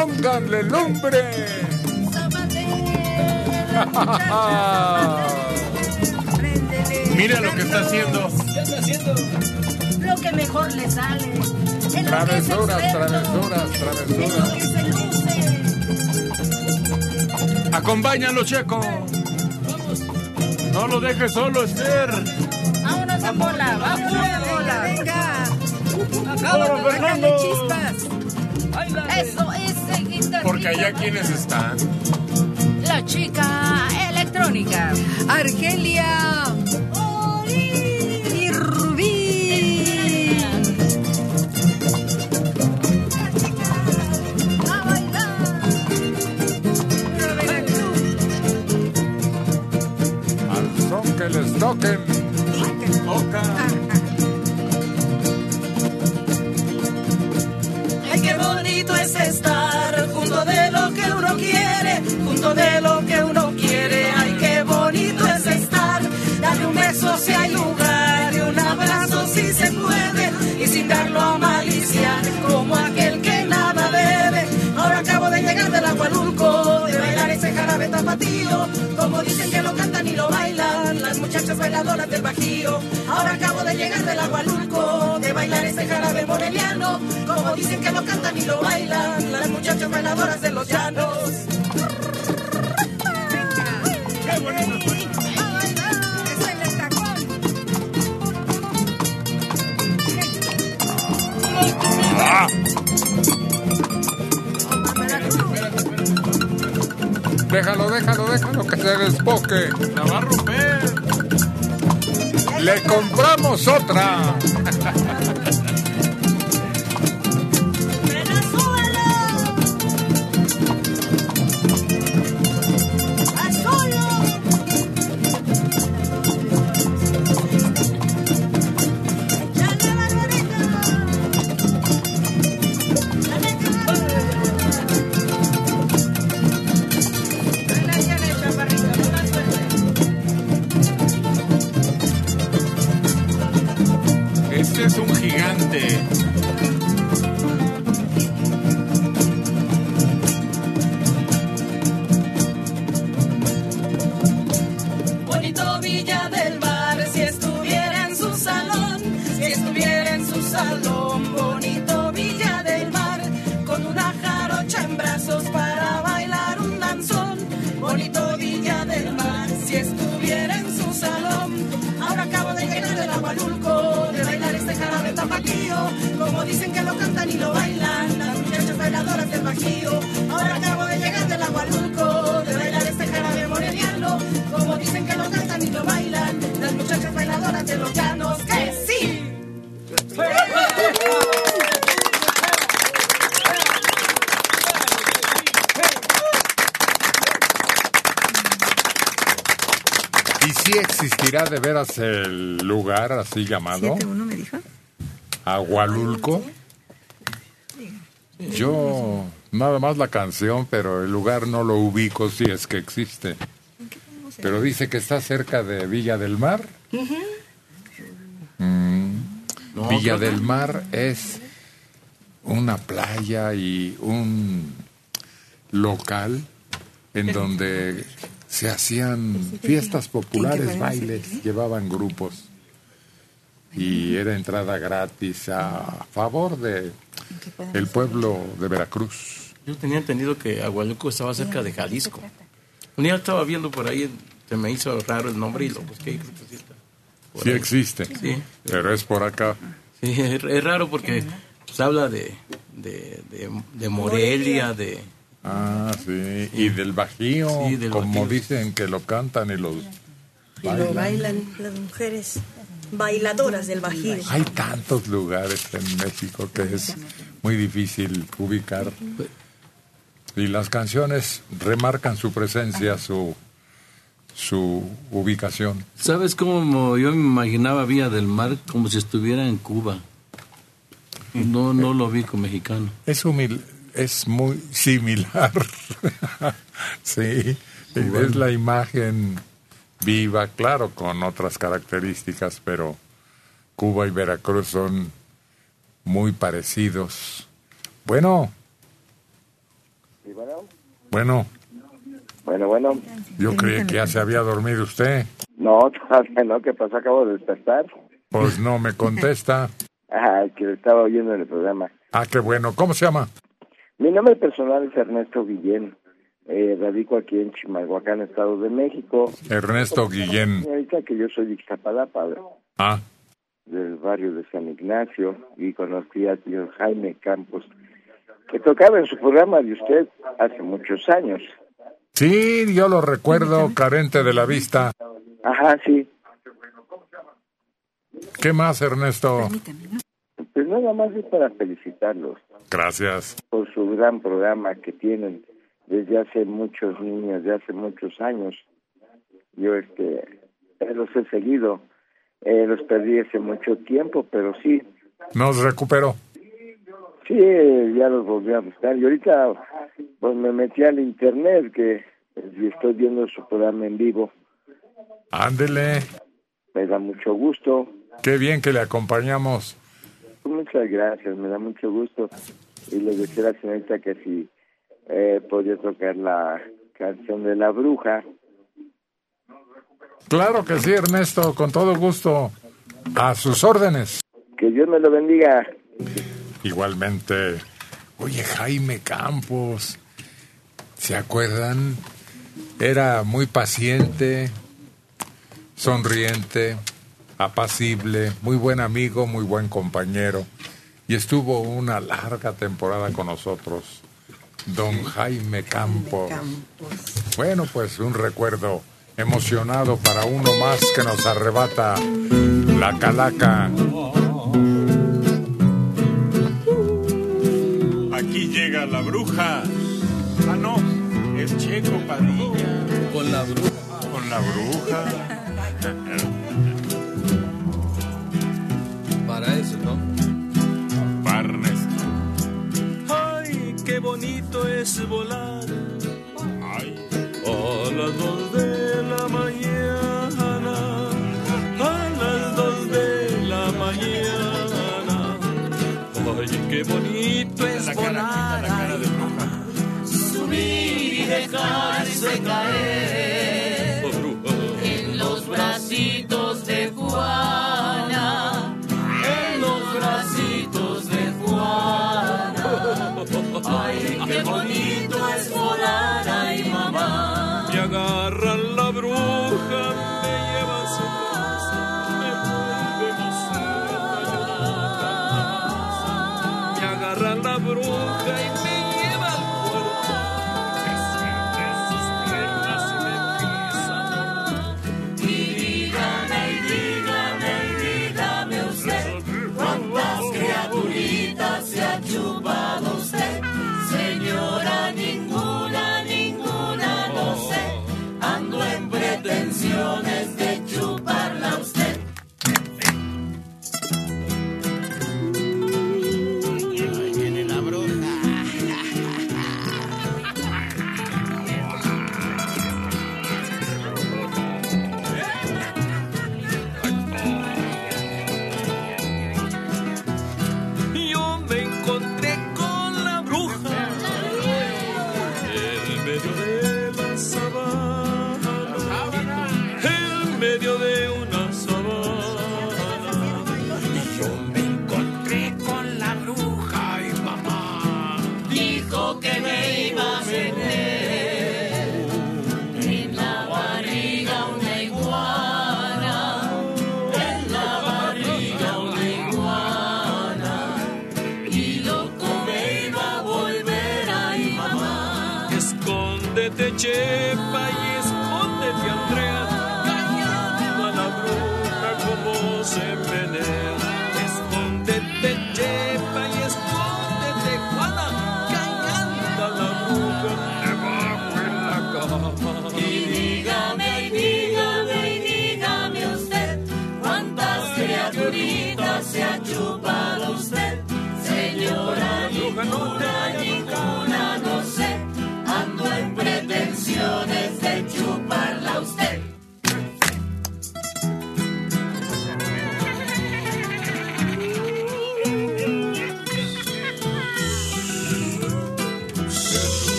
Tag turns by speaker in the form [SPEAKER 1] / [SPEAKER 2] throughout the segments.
[SPEAKER 1] Pónganle lumbre.
[SPEAKER 2] Mira lo que está haciendo.
[SPEAKER 3] ¿Qué está haciendo?
[SPEAKER 4] Lo que mejor le sale.
[SPEAKER 1] Travesuras, travesuras, travesuras.
[SPEAKER 2] Acompáñalo, Checo. No lo dejes solo, Esther.
[SPEAKER 4] Vámonos a bola, vámonos a bola.
[SPEAKER 5] Venga.
[SPEAKER 2] ¡Vámonos, Fernando!
[SPEAKER 5] Chispas.
[SPEAKER 4] Eso es
[SPEAKER 1] Porque allá quienes están.
[SPEAKER 4] La chica electrónica.
[SPEAKER 5] Argelia. Y Rubí.
[SPEAKER 4] A bailar.
[SPEAKER 1] Al son que les toquen.
[SPEAKER 2] Toca.
[SPEAKER 6] Ay, qué bonito es estar de lo que uno quiere. Ay, qué bonito es estar. Darle un beso si hay lugar y un abrazo si se puede y sin darlo a malicia como aquel que nada debe. Ahora acabo de llegar del Agualulco, de bailar ese jarabe tapatío, como dicen que lo cantan y lo bailan las muchachas bailadoras del Bajío. Ahora acabo de llegar del Agualulco, de bailar ese jarabe moreliano, como dicen que lo cantan y lo bailan las muchachas bailadoras de los llanos.
[SPEAKER 5] Tacón.
[SPEAKER 1] Déjalo, déjalo, déjalo que se despoque.
[SPEAKER 2] La va a romper.
[SPEAKER 1] Le compramos otra. existirá de veras el lugar así llamado?
[SPEAKER 5] 7-1 me dijo.
[SPEAKER 1] Agualulco. Yo nada más la canción, pero el lugar no lo ubico si es que existe. Pero dice que está cerca de Villa del Mar. Mm,
[SPEAKER 2] No,
[SPEAKER 1] Villa
[SPEAKER 2] que-
[SPEAKER 1] del Mar es una playa y un local en donde se hacían fiestas populares, bailes, llevaban grupos y era entrada gratis a favor de el pueblo de Veracruz.
[SPEAKER 3] Yo tenía entendido que Agualuco estaba cerca de Jalisco. Un día estaba viendo por ahí, se me hizo raro el nombre y lo busqué. sí está por
[SPEAKER 1] Sí
[SPEAKER 3] ahí.
[SPEAKER 1] existe,
[SPEAKER 3] Sí.
[SPEAKER 1] pero es por acá.
[SPEAKER 3] Sí, es, es raro porque se habla de, de, de, de Morelia, de...
[SPEAKER 1] Ah, sí, y del Bajío,
[SPEAKER 3] Sí, del
[SPEAKER 1] como
[SPEAKER 3] Bajío.
[SPEAKER 1] dicen que lo cantan y los
[SPEAKER 7] Y lo bailan las mujeres bailadoras del Bajío.
[SPEAKER 1] Hay tantos lugares en México que es muy difícil ubicar. Y las canciones remarcan su presencia, su, su ubicación.
[SPEAKER 8] ¿Sabes cómo yo me imaginaba Villa del Mar como si estuviera en Cuba? No, no lo vi con mexicano.
[SPEAKER 1] Es humil, es muy similar. sí, y ves la imagen viva, claro, con otras características, pero Cuba y Veracruz son muy parecidos. Bueno, Bueno,
[SPEAKER 9] Bueno, bueno.
[SPEAKER 1] yo creí que ya se había dormido usted.
[SPEAKER 9] No, no, ¿qué pasó? Acabo de despertar.
[SPEAKER 1] Pues no me contesta.
[SPEAKER 9] Ah, que estaba oyendo en el programa.
[SPEAKER 1] Ah, qué bueno. ¿Cómo se llama?
[SPEAKER 9] Mi nombre personal es Ernesto Guillén. Eh, radico aquí en Chimalhuacán, Estado de México.
[SPEAKER 1] Ernesto Guillén.
[SPEAKER 9] Ahorita que yo soy de Ixtapalapa,
[SPEAKER 1] Ah,
[SPEAKER 9] del barrio de San Ignacio, y conocí al señor Jaime Campos, que tocaba en su programa de usted hace muchos años.
[SPEAKER 1] sí, yo lo recuerdo, carente de la vista.
[SPEAKER 9] Ajá, sí.
[SPEAKER 1] ¿Qué más, Ernesto?
[SPEAKER 9] Nada más es para felicitarlos
[SPEAKER 1] Gracias.
[SPEAKER 9] por su gran programa que tienen desde hace muchos niños, de hace muchos años. Yo este los he seguido, eh, los perdí hace mucho tiempo, pero sí,
[SPEAKER 1] Nos recuperó.
[SPEAKER 9] sí, ya los volví a buscar. Y ahorita pues me metí al internet que y estoy viendo su programa en vivo.
[SPEAKER 1] Ándele.
[SPEAKER 9] Me da mucho gusto.
[SPEAKER 1] Qué bien que le acompañamos.
[SPEAKER 9] Muchas gracias, me da mucho gusto. Y le decía a la señorita que si eh, podía tocar la canción de la bruja.
[SPEAKER 1] Claro que sí, Ernesto, con todo gusto. A sus órdenes.
[SPEAKER 9] Que Dios me lo bendiga.
[SPEAKER 1] Igualmente. Oye, Jaime Campos, ¿se acuerdan? Era muy paciente, sonriente, apacible, muy buen amigo, muy buen compañero. Y estuvo una larga temporada con nosotros. Don Jaime Campos. Bueno, pues un recuerdo emocionado para uno más que nos arrebata la calaca.
[SPEAKER 2] Aquí llega la bruja. Ah, no, es Checo Padilla.
[SPEAKER 8] Con la bruja.
[SPEAKER 2] Con la bruja.
[SPEAKER 10] es volar a las dos de la mañana, a las dos de la mañana. Ay, qué bonito es
[SPEAKER 2] la cara,
[SPEAKER 10] volar
[SPEAKER 2] la cara de bruja.
[SPEAKER 11] Subir y dejarse caer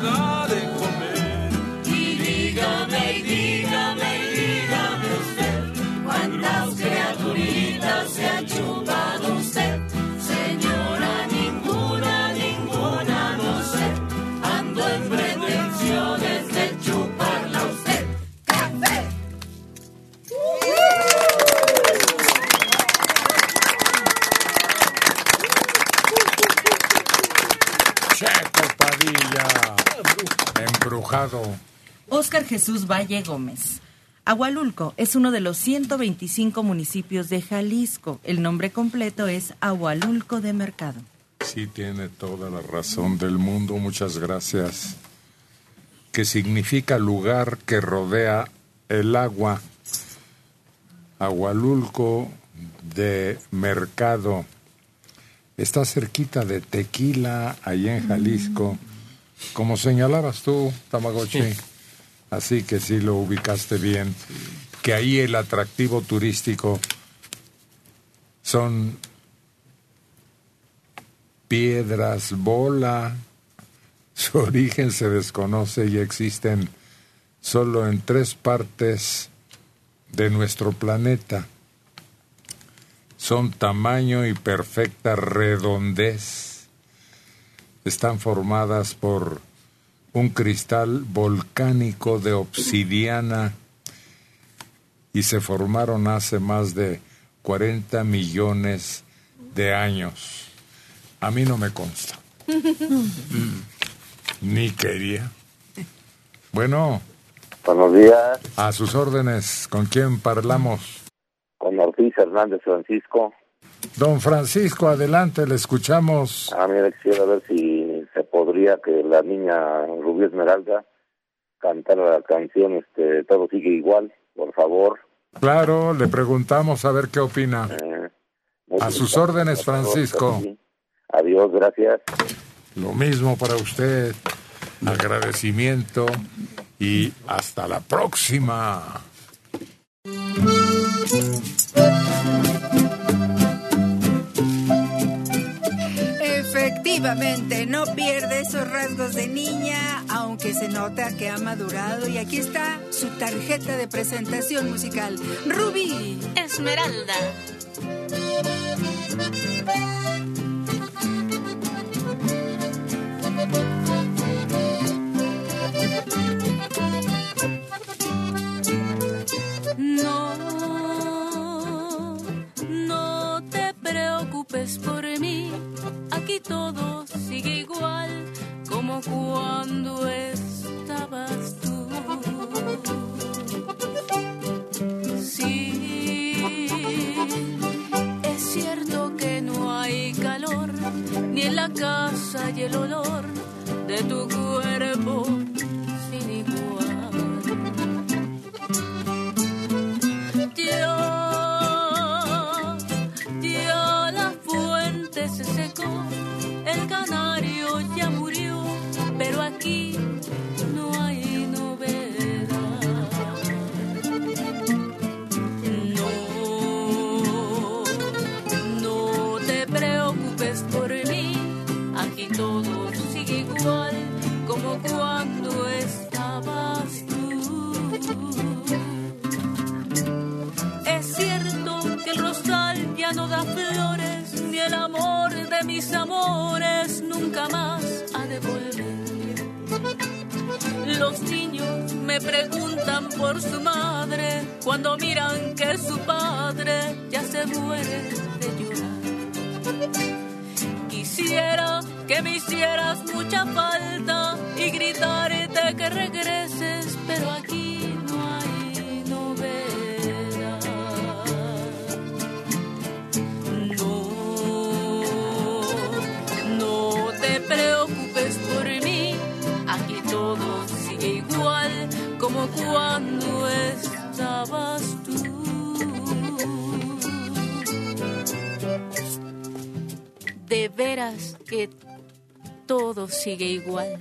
[SPEAKER 10] piernas y me
[SPEAKER 4] Jesús Valle Gómez. Agualulco es uno de los 125 municipios de Jalisco. El nombre completo es Agualulco de Mercado.
[SPEAKER 1] Sí, tiene toda la razón del mundo. Muchas gracias. Que significa lugar que rodea el agua. Agualulco de Mercado. Está cerquita de Tequila, allí en Jalisco. Como señalabas tú, Tamagotchi. Así que sí lo ubicaste bien. Que ahí el atractivo turístico son piedras bola. Su origen se desconoce y existen solo en tres partes de nuestro planeta. Son tamaño y perfecta redondez. Están formadas por un cristal volcánico de obsidiana y se formaron hace más de 40 millones de años. A mí no me consta. Ni quería. Bueno.
[SPEAKER 12] Buenos días.
[SPEAKER 1] A sus órdenes. ¿Con quién parlamos?
[SPEAKER 12] Con Ortiz Hernández Francisco.
[SPEAKER 1] Don Francisco, adelante, le escuchamos.
[SPEAKER 12] A mí me quisiera ver si que la niña Rubí Esmeralda cantara la canción este, Todo sigue igual, por favor.
[SPEAKER 1] Claro, le preguntamos a ver qué opina.
[SPEAKER 12] Eh,
[SPEAKER 1] A sus órdenes, Francisco.
[SPEAKER 12] Adiós, gracias.
[SPEAKER 1] Lo mismo para usted. Agradecimiento y hasta la próxima.
[SPEAKER 13] No pierde esos rasgos de niña, aunque se nota que ha madurado. Y aquí está su tarjeta de presentación musical. Rubí.
[SPEAKER 14] Esmeralda.
[SPEAKER 11] No, no te preocupes por mí, todo sigue igual como cuando estabas tú. Sí, es cierto que no hay calor, ni en la casa y el olor de tu cuerpo sigue igual.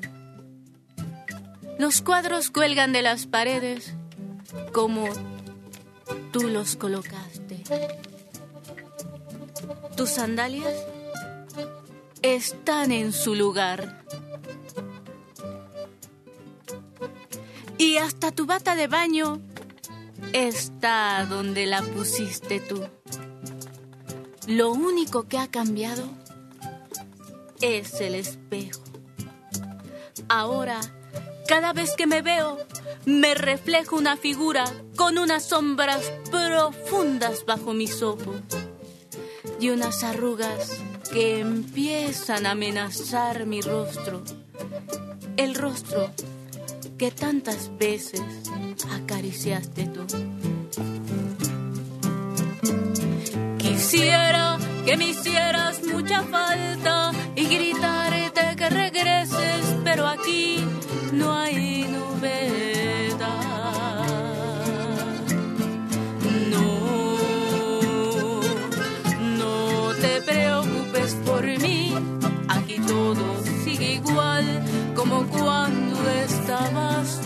[SPEAKER 11] Los cuadros cuelgan de las paredes como tú los colocaste. Tus sandalias están en su lugar. Y hasta tu bata de baño está donde la pusiste tú. Lo único que ha cambiado es el espejo. Ahora, cada vez que me veo, me reflejo una figura con unas sombras profundas bajo mis ojos y unas arrugas que empiezan a amenazar mi rostro. El rostro que tantas veces acariciaste tú. Quisiera que me hicieras mucha falta y gritarte que regreses, pero aquí no hay novedad. No, no te preocupes por mí, aquí todo sigue igual como cuando estabas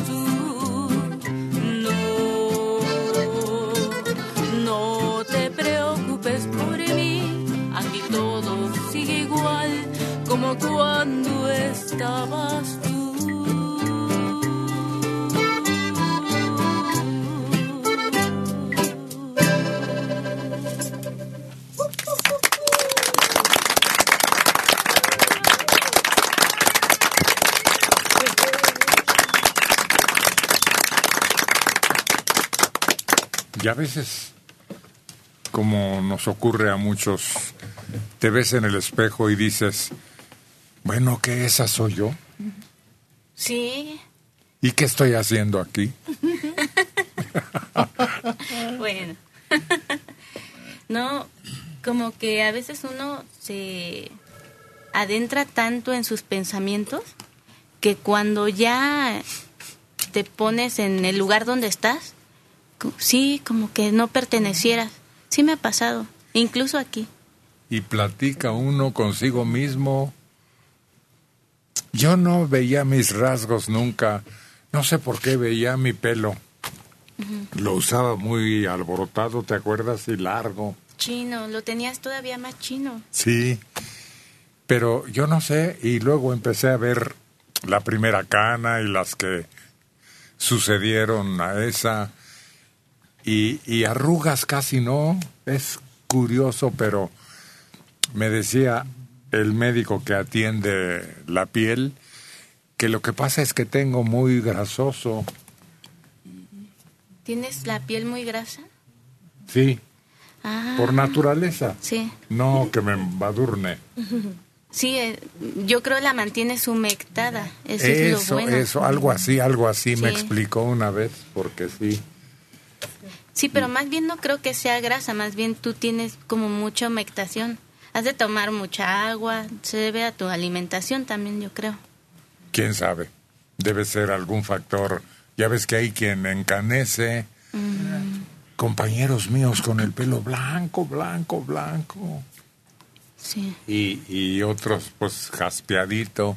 [SPEAKER 11] cuando estabas tú.
[SPEAKER 1] Y a veces, como nos ocurre a muchos, te ves en el espejo y dices, bueno, que esa soy yo.
[SPEAKER 11] Sí,
[SPEAKER 1] ¿Y qué estoy haciendo aquí?
[SPEAKER 11] bueno. no, como que a veces uno se adentra tanto en sus pensamientos que cuando ya te pones en el lugar donde estás, sí, como que no pertenecieras. Sí me ha pasado, incluso aquí.
[SPEAKER 1] Y platica uno consigo mismo. Yo no veía mis rasgos nunca. No sé por qué veía mi pelo. Lo usaba muy alborotado, ¿te acuerdas? Y largo.
[SPEAKER 11] Chino, lo tenías todavía más chino.
[SPEAKER 1] Sí, pero yo no sé, y luego empecé a ver la primera cana y las que sucedieron a esa, y, y arrugas casi no, es curioso, pero me decía el médico que atiende la piel que lo que pasa es que tengo muy grasoso,
[SPEAKER 11] ¿Tienes la piel muy grasa?
[SPEAKER 1] sí,
[SPEAKER 11] Ah,
[SPEAKER 1] por naturaleza,
[SPEAKER 11] Sí.
[SPEAKER 1] no que me embadurne.
[SPEAKER 11] Sí, eh, yo creo la mantienes humectada. Eso, es lo
[SPEAKER 1] Eso,
[SPEAKER 11] bueno.
[SPEAKER 1] eso, algo así, algo así me explicó una vez, porque sí.
[SPEAKER 11] Sí, pero más bien no creo que sea grasa, más bien tú tienes como mucha humectación. Has de tomar mucha agua, se debe a tu alimentación también, yo creo.
[SPEAKER 1] quién sabe. Debe ser algún factor. Ya ves que hay quien encanece. Compañeros míos con el pelo blanco, blanco, blanco.
[SPEAKER 11] Sí.
[SPEAKER 1] Y, y otros, pues, jaspeadito.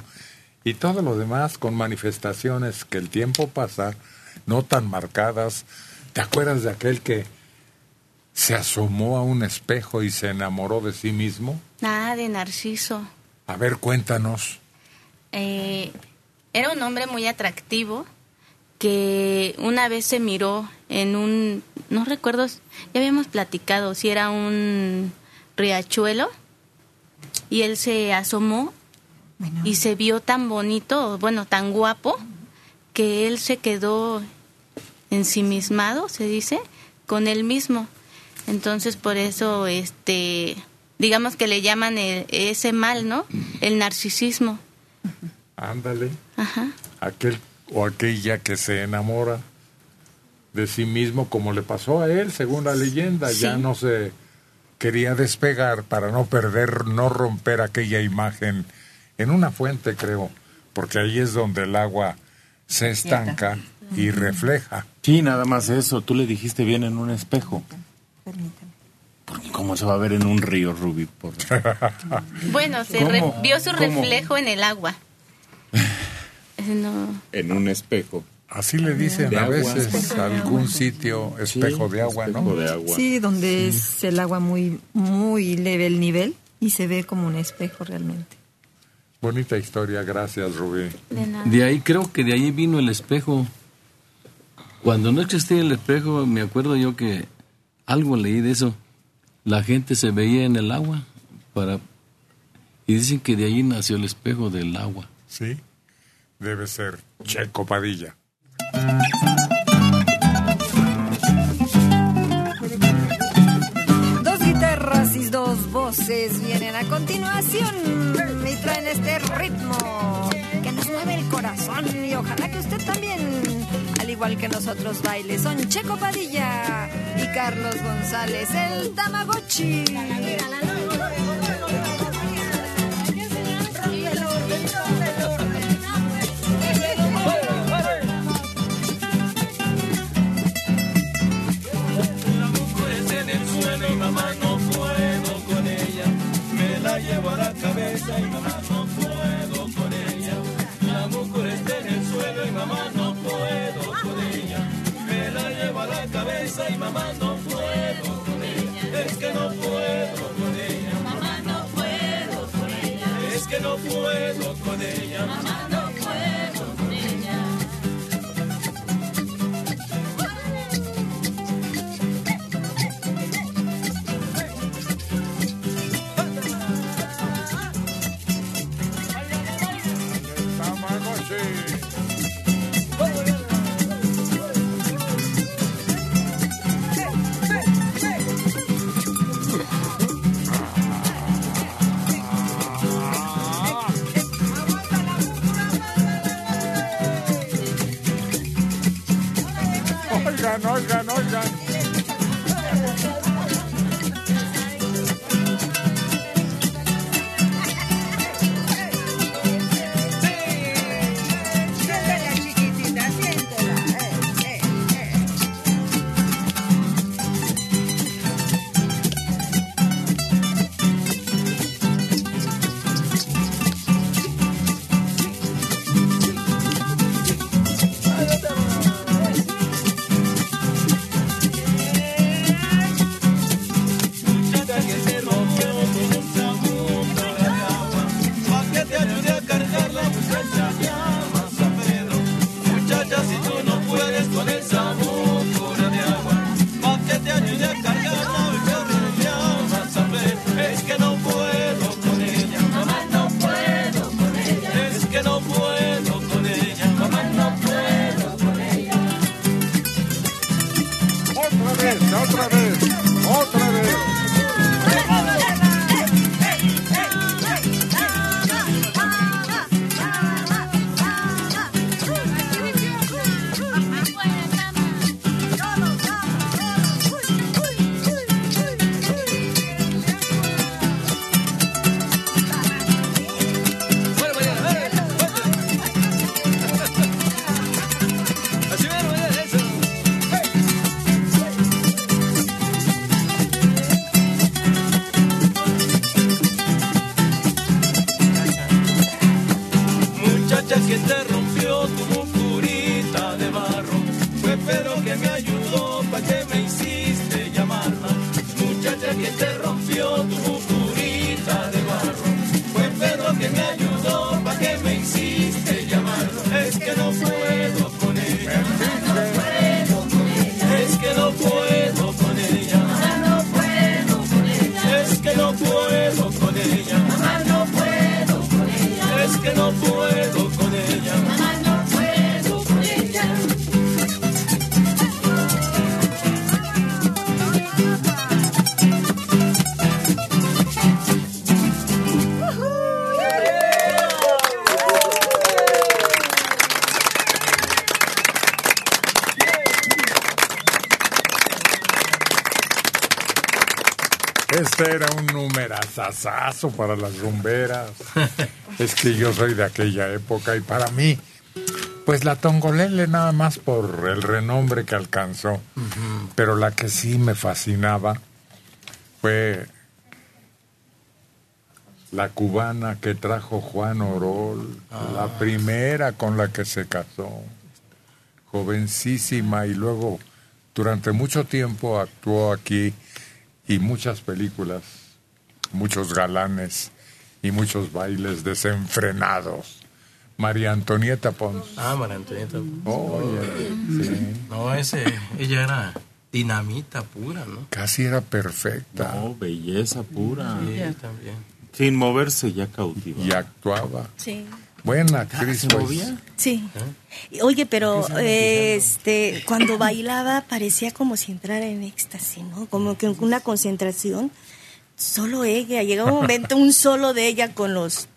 [SPEAKER 1] Y todo lo demás con manifestaciones que el tiempo pasa, no tan marcadas. ¿Te acuerdas de aquel que se asomó a un espejo y se enamoró de sí mismo?
[SPEAKER 11] Nada de Narciso.
[SPEAKER 1] A ver, cuéntanos.
[SPEAKER 11] Eh, era un hombre muy atractivo que una vez se miró en un, no recuerdo, ya habíamos platicado si era un riachuelo y él se asomó y se vio tan bonito, bueno, tan guapo, que él se quedó ensimismado, se dice, con él mismo. Entonces por eso, este, digamos que le llaman el- ese mal, ¿no? El narcisismo.
[SPEAKER 1] Ándale.
[SPEAKER 11] Ajá.
[SPEAKER 1] aquel o aquella que se enamora de sí mismo como le pasó a él según la leyenda
[SPEAKER 11] Sí.
[SPEAKER 1] ya no se quería despegar para no perder no romper aquella imagen en una fuente creo porque ahí es donde el agua se estanca y refleja.
[SPEAKER 15] Sí, nada más eso. Tú le dijiste bien en un espejo. Porque ¿Cómo se va a ver en un río, Rubí? Por...
[SPEAKER 14] Bueno, se vio su
[SPEAKER 15] ¿Cómo?
[SPEAKER 14] reflejo en el agua. No.
[SPEAKER 15] en un espejo.
[SPEAKER 1] Así le dicen
[SPEAKER 15] De
[SPEAKER 1] a
[SPEAKER 15] agua.
[SPEAKER 1] veces algún sitio espejo de agua, ¿no?
[SPEAKER 15] espejo de agua.
[SPEAKER 5] Sí, donde es el agua muy, muy leve el nivel y se ve como un espejo realmente.
[SPEAKER 1] Bonita historia, gracias Rubí.
[SPEAKER 8] De ahí creo que de ahí vino el espejo. Cuando no existía el espejo, me acuerdo yo que algo leí de eso. La gente se veía en el agua para y dicen que de ahí nació el espejo del agua.
[SPEAKER 1] Sí, debe ser Checo Padilla.
[SPEAKER 13] Dos guitarras y dos voces vienen a continuación y traen este ritmo igual que nosotros baile, son Checo Padilla y Carlos González, el Tamagotchi.
[SPEAKER 10] Cabeza y mamá no puedo con ella. Es que no puedo con ella. Mamá no puedo con ella. Es que no puedo con ella. Mamá no
[SPEAKER 1] Este era un numerazazazo para las rumberas. es que yo soy de aquella época y para mí Pues la Tongolele nada más por el renombre que alcanzó, pero la que sí me fascinaba fue la cubana que trajo Juan Orol, la primera con la que se casó, jovencísima y luego durante mucho tiempo actuó aquí y muchas películas, muchos galanes y muchos bailes desenfrenados. María Antonieta Pons.
[SPEAKER 16] Ah, María Antonieta.
[SPEAKER 1] Oye, sí.
[SPEAKER 16] No, ese, ella era dinamita pura, ¿no?
[SPEAKER 1] Casi era perfecta.
[SPEAKER 15] No, belleza pura.
[SPEAKER 16] Sí, también.
[SPEAKER 15] Sin moverse ya cautiva.
[SPEAKER 1] Y actuaba.
[SPEAKER 7] Sí.
[SPEAKER 1] Buena actriz.
[SPEAKER 15] ¿se
[SPEAKER 1] pues.
[SPEAKER 15] movía?
[SPEAKER 7] Sí. Y, Oye, pero eh, este, cuando bailaba parecía como si entrara en éxtasis, ¿no? Como que una concentración. Solo ella. Llegaba un momento, un solo de ella con los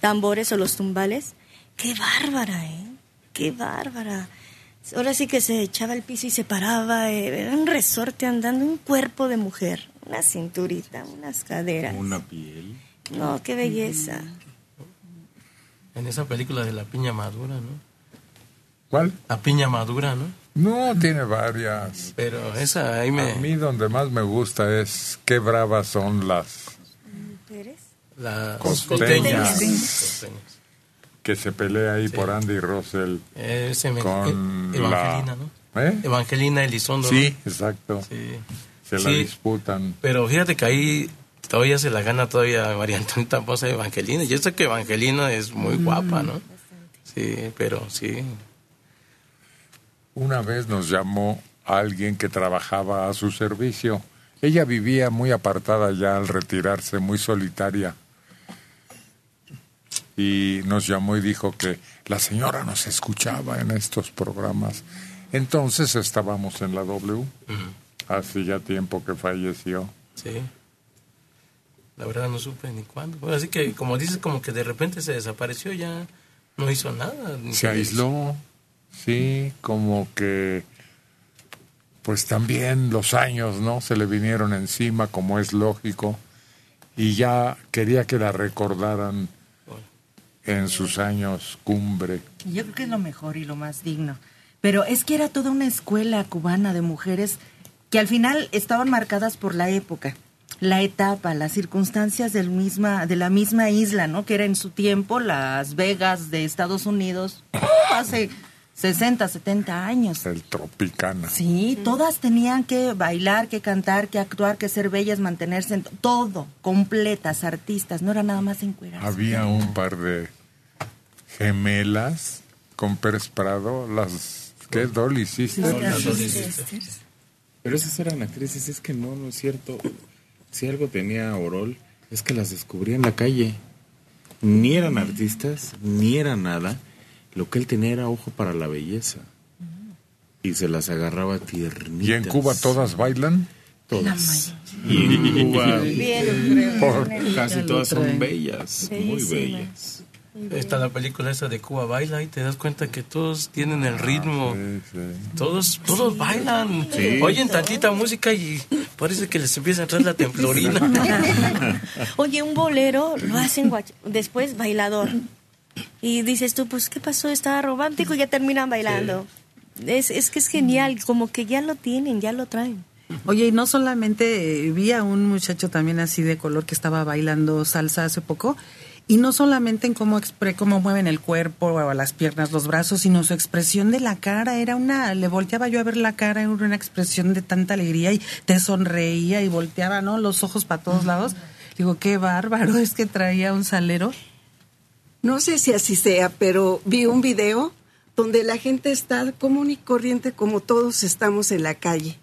[SPEAKER 7] tambores o los tumbales. Qué bárbara, ¿eh? Qué bárbara. Ahora sí que se echaba al piso y se paraba. eh, Era un resorte andando, un cuerpo de mujer. Una cinturita, unas caderas.
[SPEAKER 15] Una piel.
[SPEAKER 7] No, qué belleza.
[SPEAKER 16] En esa película de la piña madura, ¿no?
[SPEAKER 1] ¿Cuál?
[SPEAKER 16] La piña madura, ¿no?
[SPEAKER 1] No, tiene varias.
[SPEAKER 16] Pero esa ahí
[SPEAKER 1] A
[SPEAKER 16] me...
[SPEAKER 1] mí donde más me gusta es qué bravas son las
[SPEAKER 7] ¿Pérez?
[SPEAKER 16] Las
[SPEAKER 1] Costeñas.
[SPEAKER 16] costeñas.
[SPEAKER 1] que se pelea ahí por Andy Russell
[SPEAKER 16] Ese me-
[SPEAKER 1] con
[SPEAKER 16] eh, Evangelina,
[SPEAKER 1] la...
[SPEAKER 16] ¿no?
[SPEAKER 1] ¿Eh?
[SPEAKER 16] Evangelina Elizondo.
[SPEAKER 1] Sí,
[SPEAKER 16] ¿no?
[SPEAKER 1] exacto.
[SPEAKER 16] Sí.
[SPEAKER 1] Se la
[SPEAKER 16] Sí.
[SPEAKER 1] disputan.
[SPEAKER 16] Pero fíjate que ahí todavía se la gana todavía María Antonieta de Evangelina. Yo sé que Evangelina es muy guapa, ¿no? Sí, pero sí.
[SPEAKER 1] Una vez nos llamó alguien que trabajaba a su servicio. Ella vivía muy apartada ya al retirarse, muy solitaria. Y nos llamó y dijo que la señora nos escuchaba en estos programas. Entonces estábamos en la W. Hace ya tiempo que falleció.
[SPEAKER 16] Sí. La verdad no supe ni cuándo. Bueno, así que, como dices, como que de repente se desapareció, ya no hizo nada. ni
[SPEAKER 1] Se aisló, sí, como que pues también los años, ¿no? Se le vinieron encima, como es lógico, y ya quería que la recordaran en sus años cumbre.
[SPEAKER 4] Y Yo creo que es lo mejor y lo más digno. Pero es que era toda una escuela cubana de mujeres que al final estaban marcadas por la época, la etapa, las circunstancias del misma, de la misma isla, ¿no? Que era en su tiempo Las Vegas de Estados Unidos, hace 60, 70 años.
[SPEAKER 1] El Tropicana.
[SPEAKER 4] Sí, todas tenían que bailar, que cantar, que actuar, que ser bellas, mantenerse en todo, completas, artistas, no era nada más encueradas.
[SPEAKER 1] Había un par de gemelas con Pérez Prado, las ¿qué? Dolly Sisters.
[SPEAKER 15] Las Dolly Pero esas eran actrices, es que no, no es cierto. Si algo tenía Orol, es que las descubría en la calle. Ni eran artistas, ni era nada. Lo que él tenía era ojo para la belleza. Y se las agarraba tiernitas.
[SPEAKER 1] ¿Y en Cuba todas bailan?
[SPEAKER 15] Todas. Y en Cuba
[SPEAKER 7] Bien,
[SPEAKER 1] Por-
[SPEAKER 15] casi todas son bellas, muy bellas.
[SPEAKER 16] Está la película esa de Cuba Baila y te das cuenta que todos tienen el ritmo. Todos todos bailan.
[SPEAKER 15] Sí.
[SPEAKER 16] Oyen tantita música y parece que les empieza a entrar la temblorina.
[SPEAKER 7] Oye, un bolero lo hacen después bailador. Y dices tú, pues, ¿qué pasó? Estaba romántico y ya terminan bailando. Es, es que es genial, como que ya lo tienen, ya lo traen.
[SPEAKER 17] Oye, y no solamente eh, vi a un muchacho también así de color que estaba bailando salsa hace poco, y no solamente en cómo, expre cómo mueven el cuerpo, o las piernas, los brazos, sino su expresión de la cara, era una, le volteaba yo a ver la cara, era una expresión de tanta alegría y te sonreía y volteaba, ¿no? Los ojos para todos lados. Digo, qué bárbaro, es que traía un salero.
[SPEAKER 18] No sé si así sea, pero vi un video donde la gente está común y corriente como todos estamos en la calle.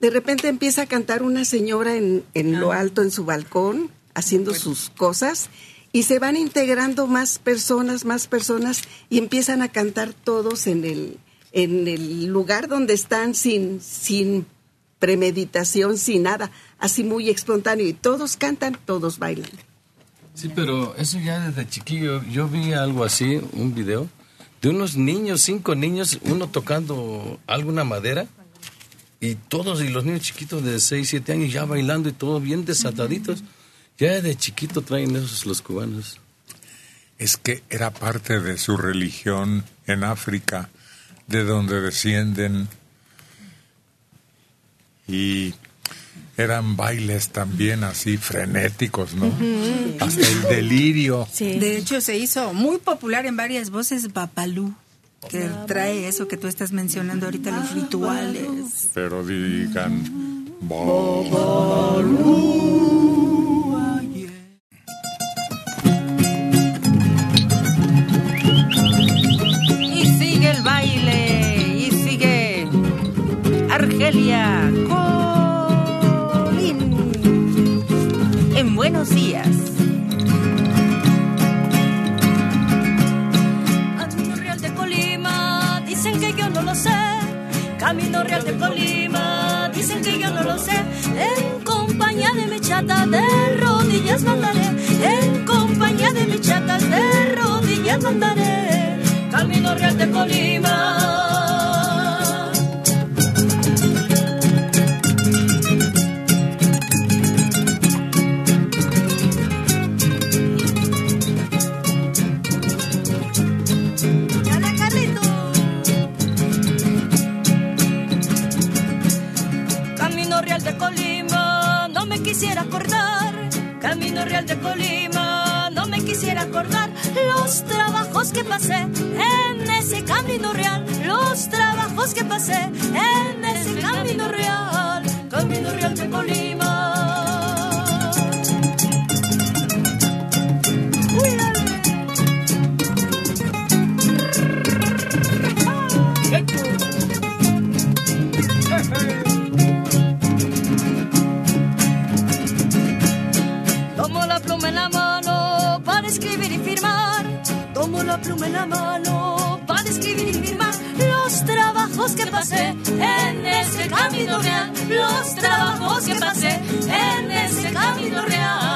[SPEAKER 18] De repente empieza a cantar una señora en, en lo alto, en su balcón, haciendo sus cosas, y se van integrando más personas, más personas, y empiezan a cantar todos en el, en el lugar donde están sin, sin premeditación, sin nada, así muy espontáneo, y todos cantan, todos bailan.
[SPEAKER 8] Sí, pero eso ya desde chiquillo. Yo vi algo así, un video, de unos niños, cinco niños, uno tocando alguna madera, y todos, y los niños chiquitos de 6, 7 años ya bailando y todo bien desataditos. Ya de chiquito traen esos los cubanos.
[SPEAKER 1] es que era parte de su religión en África, de donde descienden. Y eran bailes también así frenéticos, ¿no? Hasta el delirio.
[SPEAKER 5] De hecho, se hizo muy popular en varias voces Bapalú, que trae eso que tú estás mencionando ahorita, los rituales.
[SPEAKER 1] Pero digan,
[SPEAKER 4] Y buenos días.
[SPEAKER 7] Camino Real de Colima, dicen que yo no lo sé. Camino Real de Colima, dicen que yo no lo sé. En compañía de mi chata, de rodillas mandaré. En compañía de mi chata, de rodillas mandaré. Camino Real de Colima. Quisiera acordar. Camino Real de Colima, no me quisiera acordar los trabajos que pasé en ese camino real. Los trabajos que pasé en ese camino real. Camino Real de Colima. Camino real.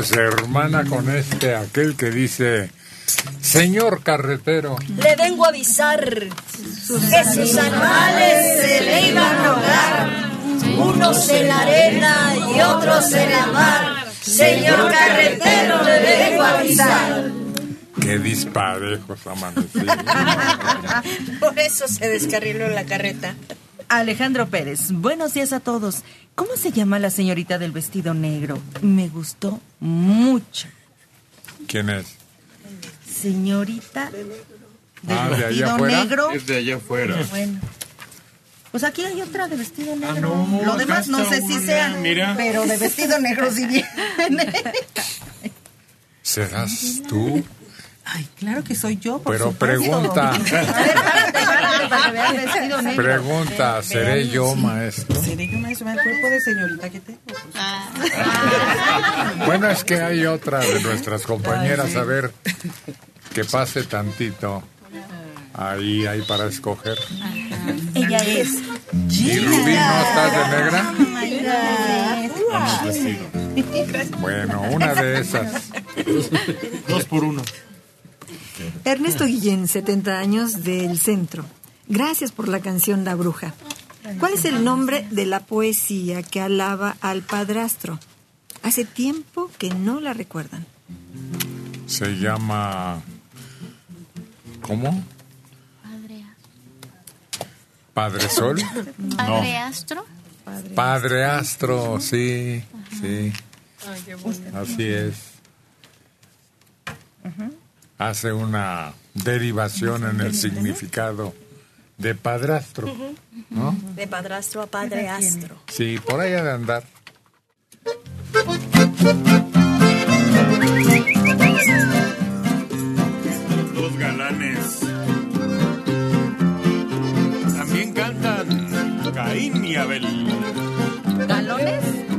[SPEAKER 7] Que
[SPEAKER 1] se hermana con este, aquel que dice, señor carretero,
[SPEAKER 7] Le vengo a avisar que sus animales se le iban a rogar, unos en la arena y otros en la mar. Señor carretero, le vengo a avisar.
[SPEAKER 1] qué disparejos amanecidos.
[SPEAKER 19] Por eso se descarriló la carreta.
[SPEAKER 4] Alejandro Pérez, buenos días a todos. ¿Cómo se llama la señorita del vestido negro? Me gustó mucho.
[SPEAKER 1] ¿Quién es?
[SPEAKER 4] Señorita del
[SPEAKER 1] Ah, ¿de allá
[SPEAKER 4] vestido negro.
[SPEAKER 2] Es de allá afuera.
[SPEAKER 4] Bueno. Pues aquí hay otra de vestido negro.
[SPEAKER 2] Ah, no,
[SPEAKER 4] Lo demás no sé si sean,
[SPEAKER 2] mira.
[SPEAKER 4] pero de vestido negro sí viene.
[SPEAKER 1] ¿Serás tú?
[SPEAKER 17] Ay, claro que soy yo, por
[SPEAKER 1] Pero
[SPEAKER 17] supuesto.
[SPEAKER 1] pregunta.
[SPEAKER 17] A ver, párate, párate, para que veas vestido negro.
[SPEAKER 1] Pregunta, ¿seré yo maestro?
[SPEAKER 17] Seré yo maestro, el cuerpo de señorita que tengo.
[SPEAKER 1] Bueno, es que hay otra de nuestras compañeras,
[SPEAKER 17] Ay, sí.
[SPEAKER 1] a ver, que pase tantito. Ahí, ahí para escoger.
[SPEAKER 4] Ella es
[SPEAKER 1] ¿Y Rubí no estás de negra?
[SPEAKER 4] Vamos
[SPEAKER 1] vestido. Bueno, una de esas.
[SPEAKER 2] Dos por uno.
[SPEAKER 5] Ernesto Guillén, 70 años del centro. Gracias por la canción La Bruja. ¿Cuál es el nombre de la poesía que alaba al padrastro? Hace tiempo que no la recuerdan.
[SPEAKER 1] Se llama... ¿Cómo? ¿Padre Sol?
[SPEAKER 14] Padre Astro.
[SPEAKER 1] Padre Astro, sí, sí. Así es. Hace una derivación en el significado de padrastro, ¿no?
[SPEAKER 7] De padrastro a padre astro.
[SPEAKER 1] Sí, por ahí ha de andar.
[SPEAKER 15] Dos galanes. También cantan Caín y Abel.
[SPEAKER 4] ¿Galones?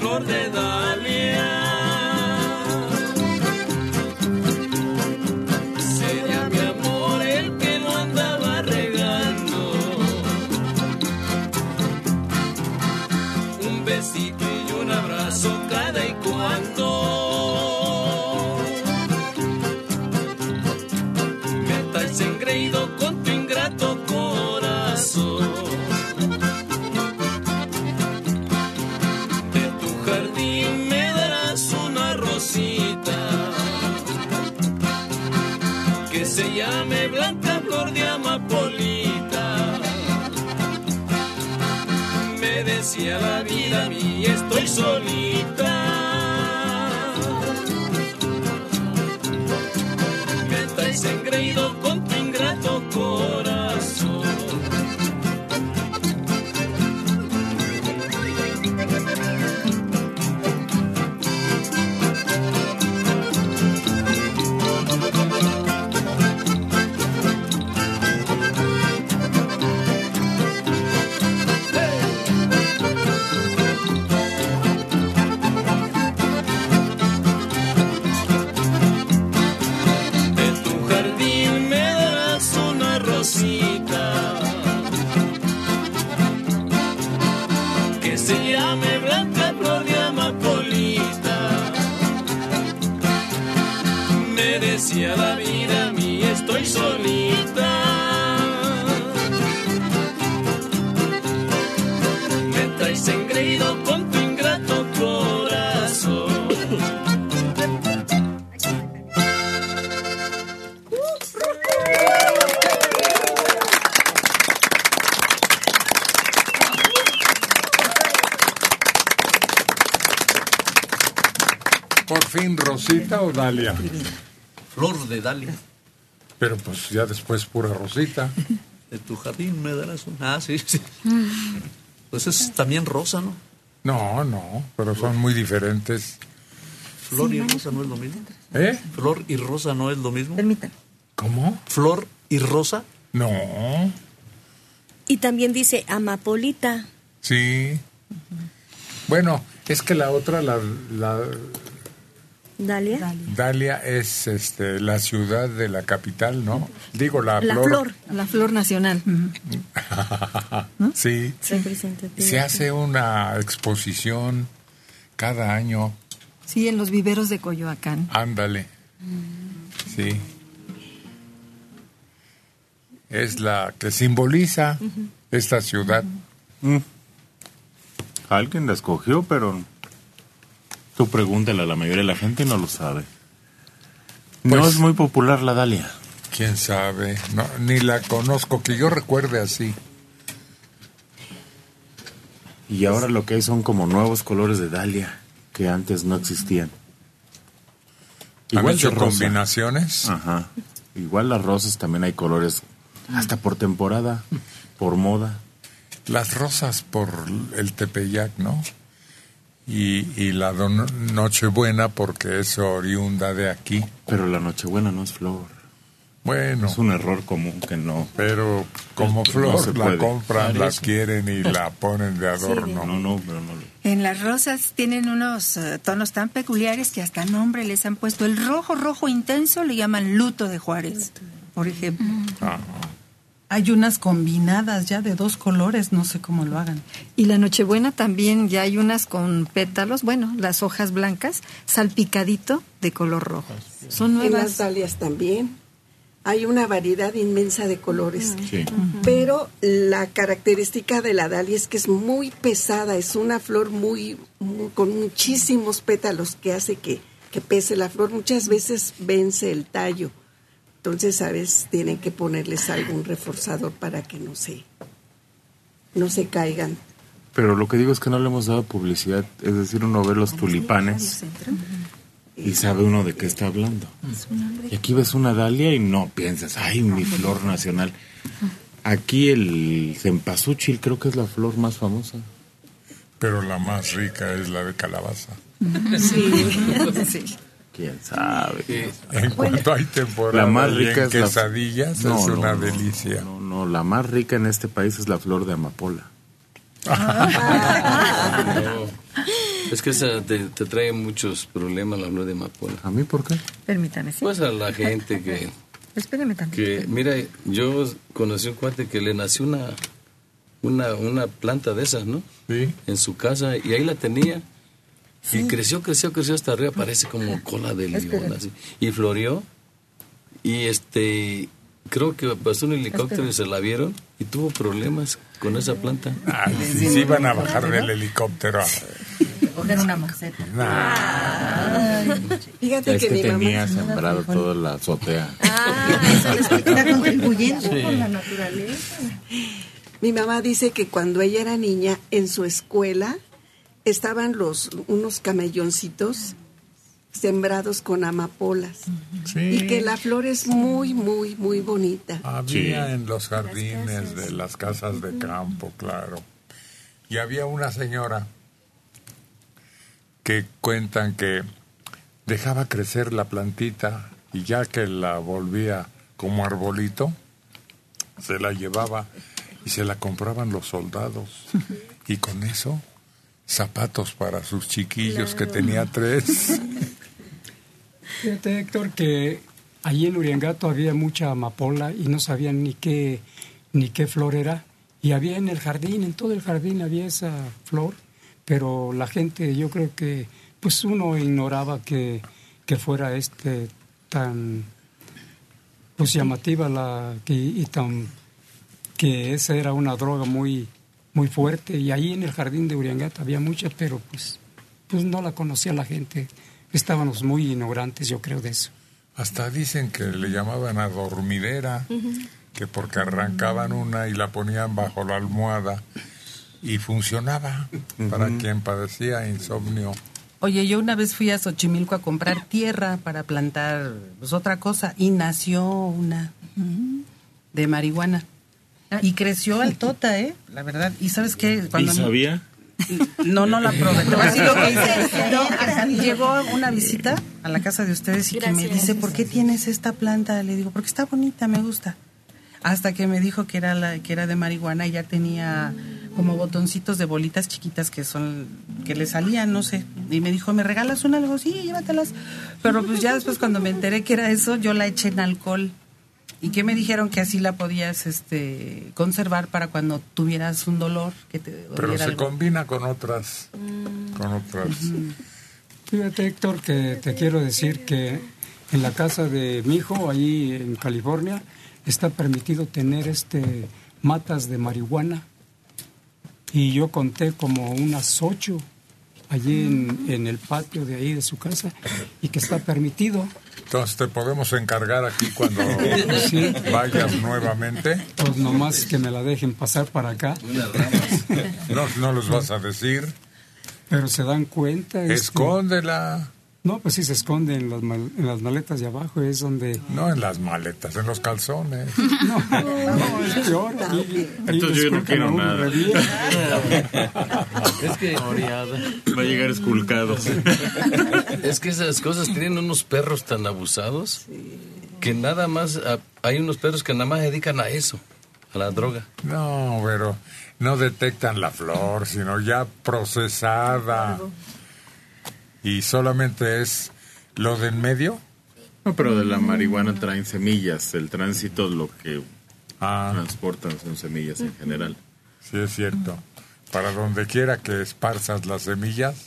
[SPEAKER 10] Flor de Dalia. Estoy
[SPEAKER 1] Dalia.
[SPEAKER 20] Flor de Dalia.
[SPEAKER 1] Pero pues ya después pura Rosita.
[SPEAKER 20] De tu jardín me darás una. Ah, sí, sí. Pues es también rosa, ¿no?
[SPEAKER 1] No, no, pero son muy diferentes.
[SPEAKER 20] Flor y rosa no es lo mismo.
[SPEAKER 1] ¿Eh?
[SPEAKER 20] Flor y rosa no es lo mismo.
[SPEAKER 5] Permítame.
[SPEAKER 1] ¿Cómo?
[SPEAKER 20] Flor y rosa.
[SPEAKER 1] No.
[SPEAKER 7] Y también dice amapolita.
[SPEAKER 1] Sí. Bueno, es que la otra, la, la
[SPEAKER 7] Dalia.
[SPEAKER 1] Dalia es este, la ciudad de la capital, ¿no? Digo, la,
[SPEAKER 5] La flor, la flor nacional.
[SPEAKER 1] sí. Se hace una exposición cada año.
[SPEAKER 5] Sí, en los viveros de Coyoacán.
[SPEAKER 1] Ándale. Sí. Es la que simboliza esta ciudad.
[SPEAKER 15] Mm. Alguien la escogió, pero tú pregúntale a la mayoría de la gente y no lo sabe. no
[SPEAKER 1] Pues-
[SPEAKER 15] es muy popular la Dalia.
[SPEAKER 1] Quién sabe, no, ni la conozco, que yo recuerde así.
[SPEAKER 15] Y ahora lo que hay son como nuevos colores de Dalia que antes no existían.
[SPEAKER 1] ¿Han
[SPEAKER 15] de
[SPEAKER 1] hecho combinaciones?
[SPEAKER 15] Ajá. Igual las rosas también hay colores hasta por temporada, por moda.
[SPEAKER 1] Las rosas por el Tepeyac, ¿no? Y, y la Nochebuena porque es oriunda de aquí.
[SPEAKER 15] Pero la Nochebuena no es flor.
[SPEAKER 1] Bueno.
[SPEAKER 15] Es un error común que no.
[SPEAKER 1] Pero como
[SPEAKER 15] No
[SPEAKER 1] flor
[SPEAKER 15] se
[SPEAKER 1] la compran, la quieren y la ponen de adorno.
[SPEAKER 15] No, no, pero no.
[SPEAKER 17] En las rosas tienen unos eh, tonos tan peculiares que hasta nombre les han puesto. El rojo, rojo intenso le llaman luto de Juárez, por ejemplo. Hay unas combinadas ya de dos colores, no sé cómo lo hagan.
[SPEAKER 5] Y la Nochebuena también ya hay unas con pétalos, bueno, las hojas blancas, salpicadito de color rojo. Son
[SPEAKER 18] En las
[SPEAKER 5] nuevas.
[SPEAKER 18] dalias también. Hay una variedad inmensa de colores.
[SPEAKER 15] Sí.
[SPEAKER 18] Pero la característica de la dalia es que es muy pesada, es una flor muy, muy- con muchísimos pétalos que hace que, que pese la flor. Muchas veces vence el tallo, Entonces, ¿sabes? Tienen que ponerles algún reforzador para que no se, no se caigan.
[SPEAKER 15] Pero lo que digo es que no le hemos dado publicidad. Es decir, uno ve los tulipanes y sabe uno de qué está hablando. Y aquí ves una dalia y no piensas, ay, mi flor nacional. Aquí el cempasúchil creo que es la flor más famosa.
[SPEAKER 1] Pero la más rica es la de calabaza.
[SPEAKER 5] Sí, sí.
[SPEAKER 15] ¿Quién sabe?
[SPEAKER 1] En cuanto hay temporada
[SPEAKER 15] La más rica
[SPEAKER 1] en
[SPEAKER 15] es la-
[SPEAKER 1] quesadillas
[SPEAKER 15] No,
[SPEAKER 1] es
[SPEAKER 15] no,
[SPEAKER 1] una
[SPEAKER 15] no,
[SPEAKER 1] delicia.
[SPEAKER 15] No, no, la más rica en este país es la flor de amapola.
[SPEAKER 8] Es que esa te, te trae muchos problemas la flor de amapola.
[SPEAKER 15] ¿A mí por qué?
[SPEAKER 5] Permítame, sí.
[SPEAKER 8] Pues a la gente que,
[SPEAKER 5] Espérame también.
[SPEAKER 8] que mira, yo conocí un cuate que le nació una, una, una planta de esas, ¿no?
[SPEAKER 1] Sí.
[SPEAKER 8] En su casa y ahí la tenía. Y creció, creció, creció hasta arriba, parece como cola de león,
[SPEAKER 5] Espera.
[SPEAKER 8] así. Y floreó. Y este, creo que pasó un helicóptero y se la vieron y tuvo problemas con esa planta.
[SPEAKER 1] Ah, sí, sí iban a bajar del helicóptero.
[SPEAKER 4] Coger una maceta.
[SPEAKER 18] Fíjate
[SPEAKER 15] Es
[SPEAKER 18] que,
[SPEAKER 15] que
[SPEAKER 18] mi
[SPEAKER 15] tenía
[SPEAKER 18] mamá...
[SPEAKER 15] sembrado toda la azotea.
[SPEAKER 4] Está contribuyendo
[SPEAKER 15] Sí.
[SPEAKER 4] con la naturaleza.
[SPEAKER 18] Mi mamá dice que cuando ella era niña, en su escuela estaban los unos camelloncitos sembrados con amapolas y que la flor es muy, muy, muy bonita.
[SPEAKER 1] Había en los jardines de las casas de campo, claro. Y había una señora que cuentan que dejaba crecer la plantita y ya que la volvía como arbolito, se la llevaba y se la compraban los soldados. Y con eso, zapatos para sus chiquillos, que tenía tres.
[SPEAKER 21] Fíjate, Héctor, que allí en Uriangato había mucha amapola y no sabían ni qué, ni qué flor era. Y había en el jardín, en todo el jardín había esa flor, pero la gente, yo creo que, pues uno ignoraba que, que fuera este tan, pues llamativa la, que, y tan, que esa era una droga muy, muy fuerte. Y ahí en el jardín de Uriangato había mucha, pero pues, pues no la conocía la gente. Estábamos muy ignorantes, yo creo, de eso.
[SPEAKER 1] Hasta dicen que le llamaban a dormidera, que porque arrancaban una y la ponían bajo la almohada y funcionaba para quien padecía insomnio.
[SPEAKER 17] Oye, yo una vez fui a Xochimilco a comprar tierra para plantar pues, otra cosa y nació una de marihuana. Y creció altota, ¿eh? La verdad. ¿Y sabes qué?
[SPEAKER 15] ¿Y sabía?
[SPEAKER 17] No, no la probé. Te voy a decir lo que hice. No, llegó una visita a la casa de ustedes y que me
[SPEAKER 7] Gracias.
[SPEAKER 17] dice, ¿por qué tienes esta planta? Le digo, porque está bonita, me gusta. Hasta que me dijo que era, la, que era de marihuana y ya tenía como botoncitos de bolitas chiquitas que son que le salían, no sé. Y me dijo, ¿me regalas una? Le digo, sí, llévatelas. Pero pues ya después cuando me enteré que era eso, yo la eché en alcohol. Y que me dijeron que así la podías este, conservar para cuando tuvieras un dolor que te
[SPEAKER 1] Pero se
[SPEAKER 17] algo.
[SPEAKER 1] combina con otras, con otras.
[SPEAKER 21] Fíjate, Héctor, que te quiero decir que en la casa de mi hijo, allí en California, está permitido tener este matas de marihuana. Y yo conté como unas ocho allí en, en el patio de ahí de su casa y que está permitido.
[SPEAKER 1] Entonces te podemos encargar aquí cuando
[SPEAKER 21] Sí.
[SPEAKER 1] vayas nuevamente.
[SPEAKER 21] Pues nomás que me la dejen pasar para acá.
[SPEAKER 1] No, no les vas a decir.
[SPEAKER 21] Pero se dan cuenta. este,
[SPEAKER 1] Escóndela.
[SPEAKER 21] No, pues sí se esconde en las, mal- en las maletas de abajo, es donde...
[SPEAKER 1] No en las maletas, en los calzones.
[SPEAKER 21] No, no, es peor. ahí- ahí
[SPEAKER 15] Entonces yo no quiero nada.
[SPEAKER 8] Es que,
[SPEAKER 15] Va a llegar esculcado.
[SPEAKER 8] es que esas cosas tienen unos perros tan abusados que nada más, hay unos perros que nada más dedican a eso, a la droga.
[SPEAKER 1] No, pero no detectan la flor, sino ya procesada. Y solamente es lo de en medio.
[SPEAKER 15] No, pero de la marihuana traen semillas. El tránsito lo que
[SPEAKER 1] Ah.
[SPEAKER 15] transportan son semillas en general.
[SPEAKER 1] Sí, es cierto. Para donde quiera que esparzas las semillas.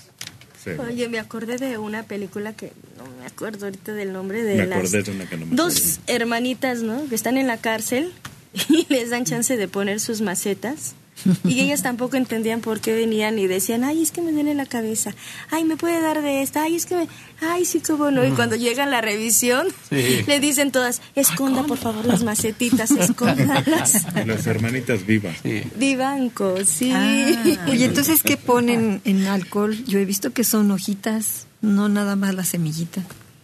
[SPEAKER 7] Oye, me acordé de una película que no me acuerdo ahorita del nombre de
[SPEAKER 15] Me
[SPEAKER 7] las
[SPEAKER 15] acordé de una que no me
[SPEAKER 7] dos hermanitas, ¿no? Que están en la cárcel y les dan chance de poner sus macetas Y ellas tampoco entendían por qué venían y decían, ay, es que me duele la cabeza, ay, me puede dar de esta, ay, es que me, ay, sí, cómo no. Y cuando llegan la revisión,
[SPEAKER 22] Sí.
[SPEAKER 7] le dicen todas, esconda por favor las macetitas, escóndalas.
[SPEAKER 22] Las hermanitas vivas.
[SPEAKER 7] Vivanco, sí.
[SPEAKER 5] Ah, Oye, entonces, ¿qué ponen en alcohol? Yo he visto que son hojitas, no nada más la semillita.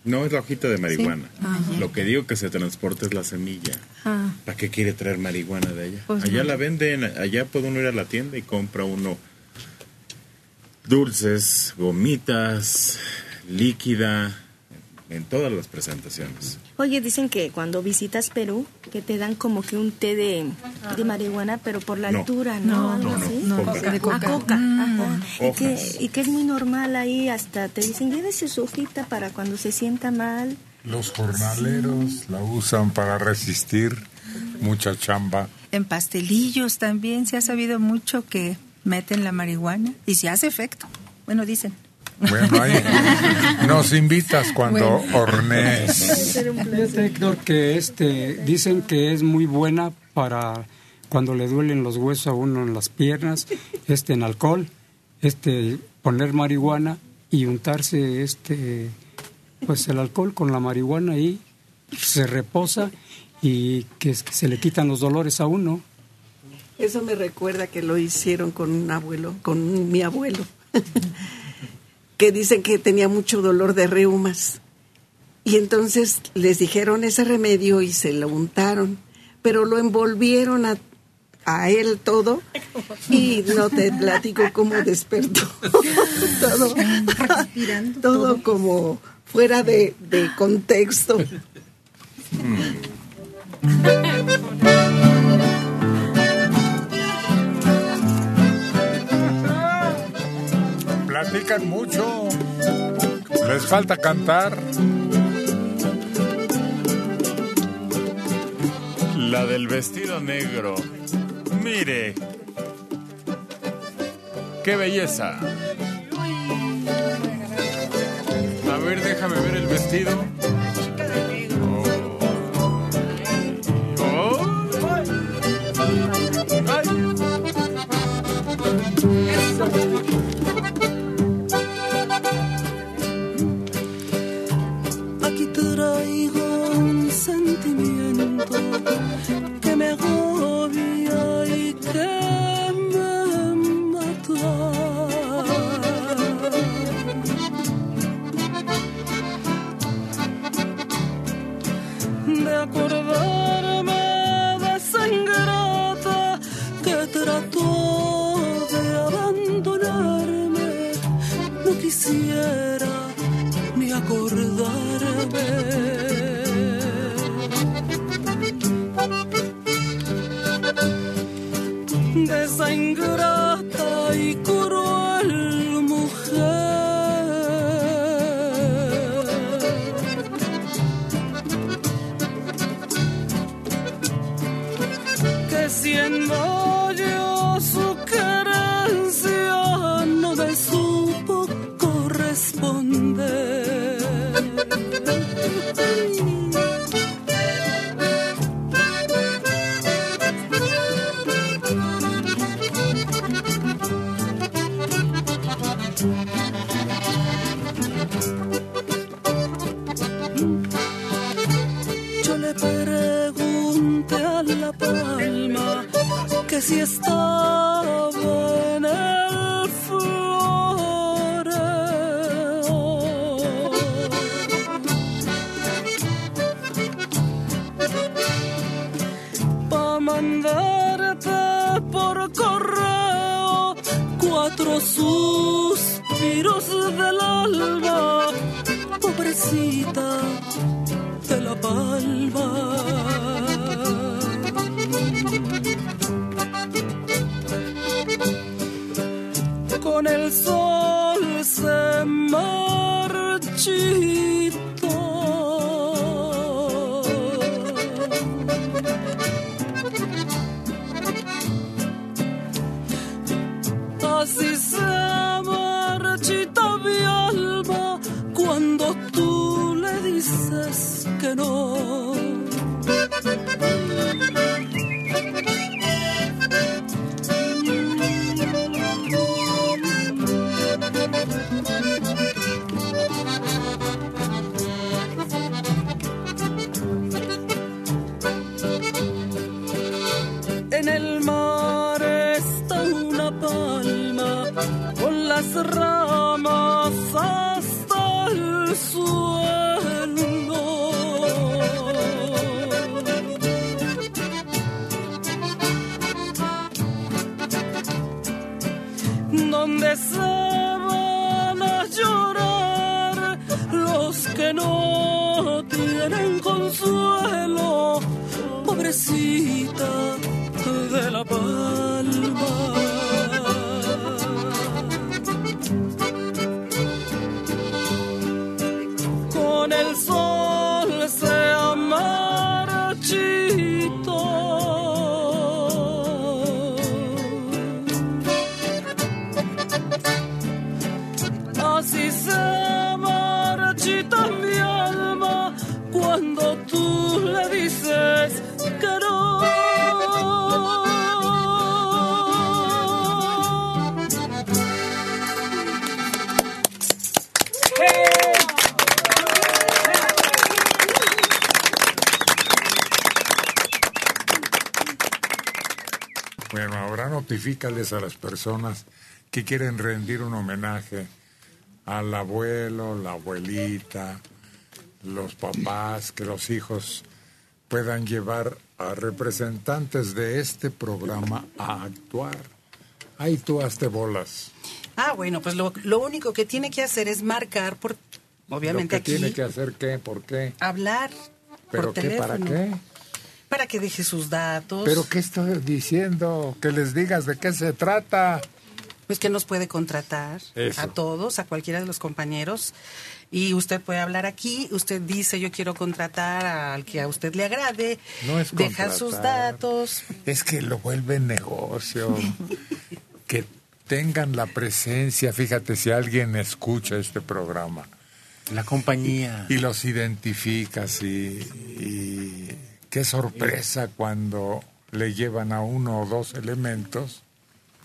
[SPEAKER 22] No es la hojita de marihuana.
[SPEAKER 5] Ah.
[SPEAKER 22] Lo que digo que se transporta es la semilla.
[SPEAKER 5] Ah,
[SPEAKER 22] ¿Para qué quiere traer marihuana de allá?
[SPEAKER 5] Pues
[SPEAKER 22] allá
[SPEAKER 5] no.
[SPEAKER 22] la venden, allá puede uno ir a la tienda y compra uno dulces, gomitas, líquida, en todas las presentaciones.
[SPEAKER 7] Oye, dicen que cuando visitas Perú, que te dan como que un té de, de marihuana, pero por la
[SPEAKER 22] No.
[SPEAKER 7] altura, ¿no?
[SPEAKER 5] No,
[SPEAKER 7] Algo
[SPEAKER 22] no, no,
[SPEAKER 7] así.
[SPEAKER 22] coca.
[SPEAKER 5] de coca.
[SPEAKER 7] Ah, coca. ajá. Y que, y que es muy normal ahí, hasta te dicen, llévese su hojita para cuando se sienta mal.
[SPEAKER 1] Los jornaleros la usan para resistir mucha chamba.
[SPEAKER 23] En pastelillos también se ha sabido mucho que meten la marihuana y se hace efecto. Bueno, dicen.
[SPEAKER 1] Bueno, ahí nos invitas cuando hornees.
[SPEAKER 21] Fíjate, Héctor, que este, dicen que es muy buena para cuando le duelen los huesos a uno en las piernas, este, en alcohol, este, poner marihuana y untarse este, pues el alcohol con la marihuana y se reposa y que, que se le quitan los dolores a uno.
[SPEAKER 18] Eso me recuerda que lo hicieron con un abuelo, con mi abuelo, que dicen que tenía mucho dolor de reumas. Y entonces les dijeron ese remedio y se lo untaron, pero lo envolvieron a, a él todo y no te platico cómo despertó. todo, todo como fuera de, de contexto.
[SPEAKER 1] Platican mucho. Les falta cantar.
[SPEAKER 22] La del vestido negro. Mire. ¡Qué belleza! A ver, déjame ver el vestido.
[SPEAKER 1] Ahora notifícales a las personas que quieren rendir un homenaje al abuelo, la abuelita, los papás, que los hijos puedan llevar a representantes de este programa a actuar. Ahí tú hazte bolas.
[SPEAKER 17] Ah, bueno, pues lo, lo único que tiene que hacer es marcar por, obviamente
[SPEAKER 1] Lo que
[SPEAKER 17] aquí,
[SPEAKER 1] tiene que hacer qué, por qué,
[SPEAKER 17] hablar
[SPEAKER 1] pero
[SPEAKER 17] por
[SPEAKER 1] qué,
[SPEAKER 17] teléfono.
[SPEAKER 1] para qué.
[SPEAKER 17] Para que deje sus datos.
[SPEAKER 1] Pero qué estoy diciendo, que les digas de qué se trata.
[SPEAKER 17] Pues que nos puede contratar
[SPEAKER 1] Eso.
[SPEAKER 17] a todos, a cualquiera de los compañeros. Y usted puede hablar aquí, usted dice yo quiero contratar al que a usted le agrade,
[SPEAKER 1] No es
[SPEAKER 17] deja sus datos.
[SPEAKER 1] Es que lo vuelven negocio. que tengan la presencia. Fíjate, si alguien escucha este programa.
[SPEAKER 15] La compañía.
[SPEAKER 1] Y los identificas y, y qué sorpresa cuando le llevan a uno o dos elementos.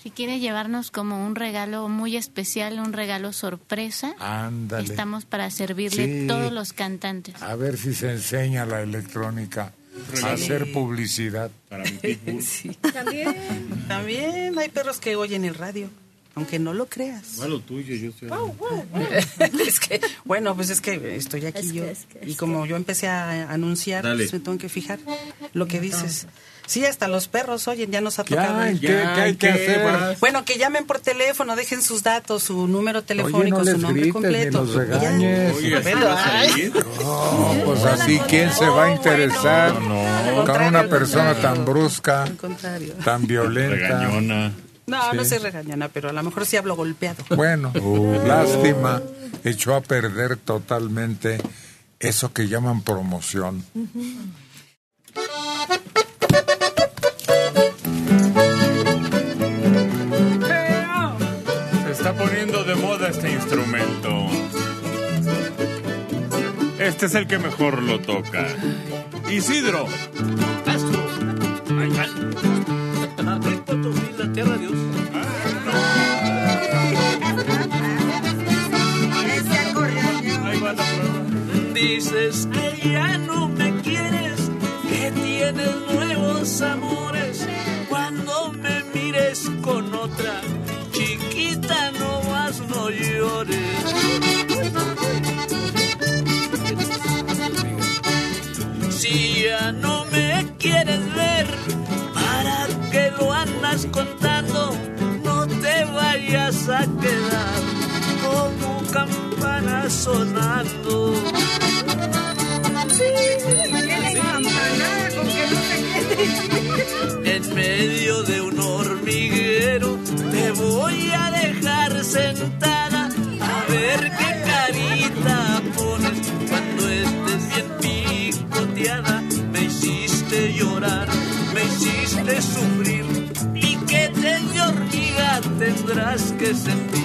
[SPEAKER 14] Si quiere llevarnos como un regalo muy especial, un regalo sorpresa,
[SPEAKER 1] Ándale.
[SPEAKER 14] estamos para servirle
[SPEAKER 1] Sí.
[SPEAKER 14] todos los cantantes.
[SPEAKER 1] A ver si se enseña la electrónica a
[SPEAKER 17] Sí.
[SPEAKER 1] hacer publicidad.
[SPEAKER 15] Para mi.
[SPEAKER 17] Sí. También. También hay perros que oyen el radio, aunque no lo creas.
[SPEAKER 15] Lo tuyo, yo estoy.
[SPEAKER 17] es que, bueno, pues es que estoy aquí yo. y como yo empecé a anunciar, pues me tengo que fijar lo que dices. Sí, hasta los perros oyen, ya nos ha
[SPEAKER 1] Ya,
[SPEAKER 17] tocado.
[SPEAKER 1] ¿qué- qué hay que hacer?
[SPEAKER 17] Bueno, que llamen por teléfono, dejen sus datos, su número
[SPEAKER 1] Oye,
[SPEAKER 17] telefónico,
[SPEAKER 1] no
[SPEAKER 17] su nombre
[SPEAKER 1] grites
[SPEAKER 17] completo.
[SPEAKER 1] ni los regañes.
[SPEAKER 17] Ya. Bueno, ay.
[SPEAKER 1] No, pues así, ¿quién se va a interesar con una persona tan brusca, tan violenta?
[SPEAKER 15] Regañona.
[SPEAKER 17] No, no soy regañona, pero a lo mejor sí hablo golpeado.
[SPEAKER 1] Bueno, lástima, echó a perder totalmente eso que llaman promoción.
[SPEAKER 15] Se está poniendo de moda este instrumento. Este es el que mejor lo toca. Isidro.
[SPEAKER 10] Tierra de Dios. Dices que ya no me quieres, que tienes nuevos amores. Cuando me mires con otra, chiquita, no más no llores. Si ya no me quieres ver, ¿para qué lo andas contando? Campana sonando. En medio de un hormiguero te voy a dejar sentada a ver qué carita pones cuando estés bien picoteada. Me hiciste llorar, me hiciste sufrir y que te de hormiga tendrás que sentir.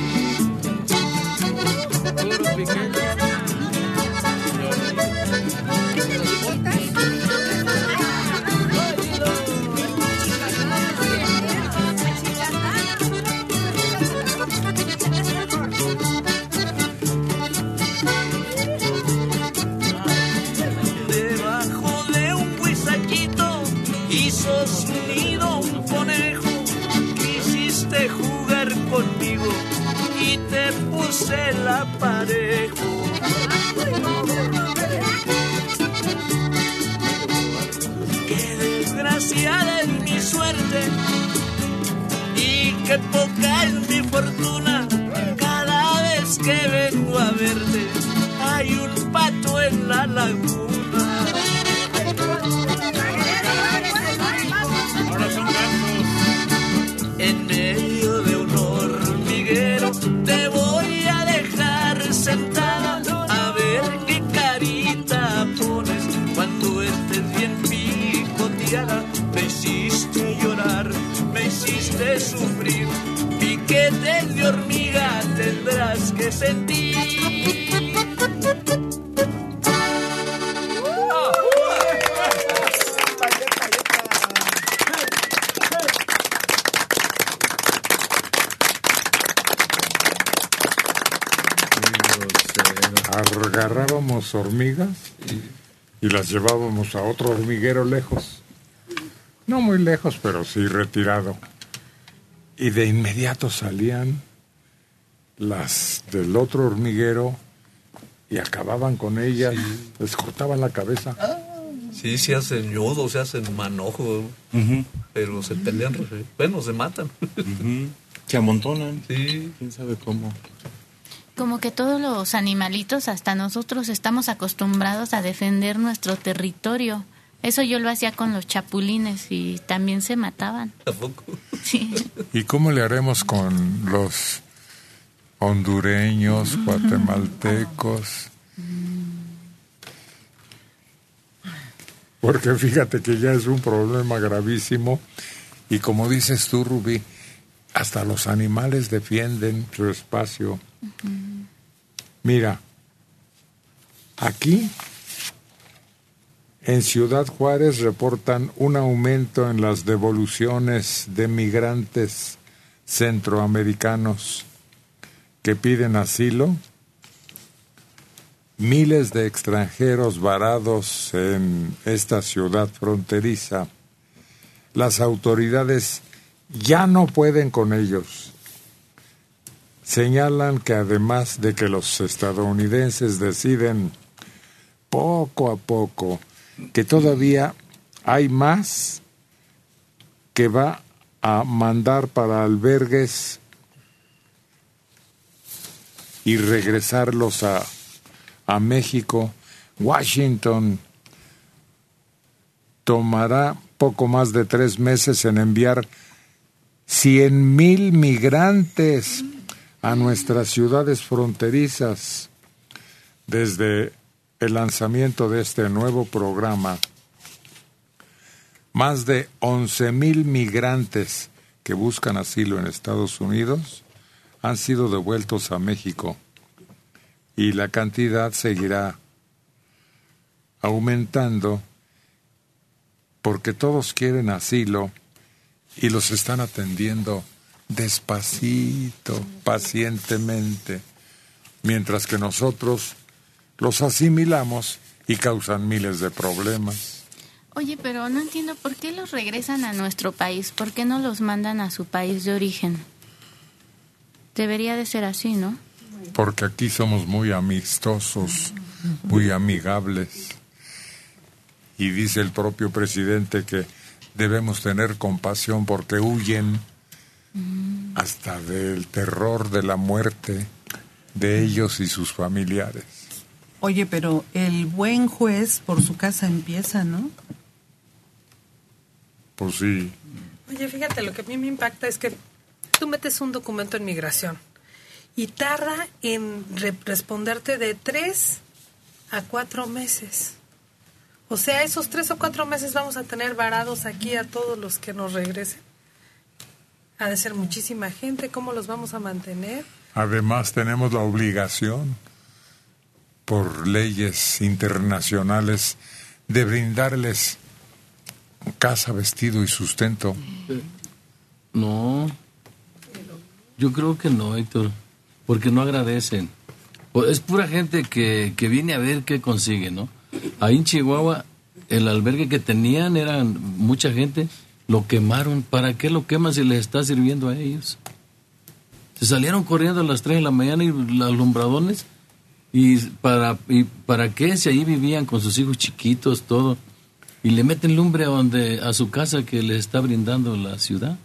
[SPEAKER 10] Debajo de un guisaquito hizo unido un conejo, quisiste jugar conmigo y te puse la aparejo. Qué desgraciada es mi suerte y qué poca es mi fortuna. A
[SPEAKER 1] otro hormiguero lejos. No muy lejos, pero sí retirado. Y de inmediato salían las del otro hormiguero y acababan con ellas, les cortaban la cabeza.
[SPEAKER 20] Sí, se hacen yodo, se hacen manojo, pero se pelean, bueno, se matan.
[SPEAKER 15] Se amontonan.
[SPEAKER 20] Sí.
[SPEAKER 15] ¿Quién sabe cómo?
[SPEAKER 14] Como que todos los animalitos, hasta nosotros, estamos acostumbrados a defender nuestro territorio. Eso yo lo hacía con los chapulines y también se mataban.
[SPEAKER 20] ¿Tampoco?
[SPEAKER 14] Sí.
[SPEAKER 1] ¿Y cómo le haremos con los hondureños, guatemaltecos? Porque fíjate que ya es un problema gravísimo y como dices tú, Rubí, hasta los animales defienden su espacio. Mira, aquí en Ciudad Juárez reportan un aumento en las devoluciones de migrantes centroamericanos que piden asilo. Miles de extranjeros varados en esta ciudad fronteriza. Las autoridades ya no pueden con ellos. Señalan que además de que los estadounidenses deciden poco a poco que todavía hay más que va a mandar para albergues y regresarlos a, a México. Washington tomará poco más de tres meses en enviar cien mil migrantes a nuestras ciudades fronterizas desde el lanzamiento de este nuevo programa. Más de 11 mil migrantes que buscan asilo en Estados Unidos han sido devueltos a México y la cantidad seguirá aumentando porque todos quieren asilo y los están atendiendo despacito, pacientemente, mientras que nosotros los asimilamos y causan miles de problemas.
[SPEAKER 14] Oye, pero no entiendo por qué los regresan a nuestro país, por qué no los mandan a su país de origen. Debería de ser así, ¿no?
[SPEAKER 1] Porque aquí somos muy amistosos, muy amigables. Y dice el propio presidente que debemos tener compasión porque huyen hasta del terror de la muerte de ellos y sus familiares.
[SPEAKER 17] Oye, pero el buen juez por su casa empieza, ¿no?
[SPEAKER 1] Pues sí,
[SPEAKER 22] Oye, fíjate, lo que a mí me impacta es que tú metes un documento en migración y tarda en re- responderte de tres a cuatro meses. O sea, esos tres o cuatro meses vamos a tener varados aquí a todos los que nos regresen. Ha de ser muchísima gente, ¿cómo los vamos a mantener?
[SPEAKER 1] Además, tenemos la obligación, por leyes internacionales, de brindarles casa, vestido y sustento.
[SPEAKER 8] No, yo creo que no, Héctor, porque no agradecen. Es pura gente que, que viene a ver qué consigue, ¿no? Ahí en Chihuahua, el albergue que tenían eran mucha gente, lo quemaron. ¿Para qué lo queman si les está sirviendo a ellos? Se salieron corriendo a las 3 de la mañana y los alumbradones. ¿Y para, ¿Y para qué? Si ahí vivían con sus hijos chiquitos, todo. Y le meten lumbre a, donde, a su casa que le está brindando la ciudad.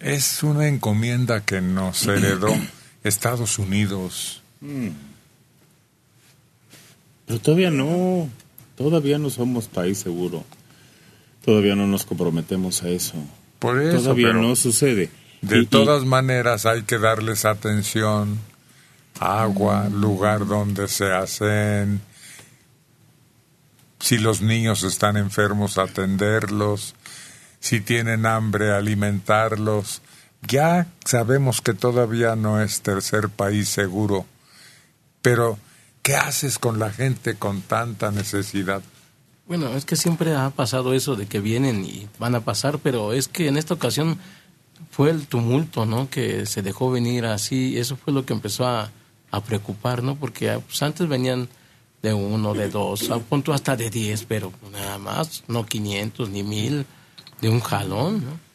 [SPEAKER 1] Es una encomienda que nos heredó Estados Unidos.
[SPEAKER 15] Mm. Pero todavía no, todavía no somos país seguro. Todavía no nos comprometemos a eso.
[SPEAKER 1] Por eso,
[SPEAKER 15] todavía no sucede.
[SPEAKER 1] De
[SPEAKER 15] Y- y-
[SPEAKER 1] todas maneras hay que darles atención, agua, lugar donde se hacen. Si los niños están enfermos, atenderlos. Si tienen hambre, alimentarlos. Ya sabemos que todavía no es tercer país seguro, pero ¿qué haces con la gente con tanta necesidad?
[SPEAKER 16] Bueno, es que siempre ha pasado eso de que vienen y van a pasar, pero es que en esta ocasión fue el tumulto, ¿no? Que se dejó venir así, eso fue lo que empezó a, a preocupar, ¿no? Porque ah, pues, antes venían de uno, de dos, a punto hasta de diez, pero nada más, no 500 ni mil, de un jalón, ¿no?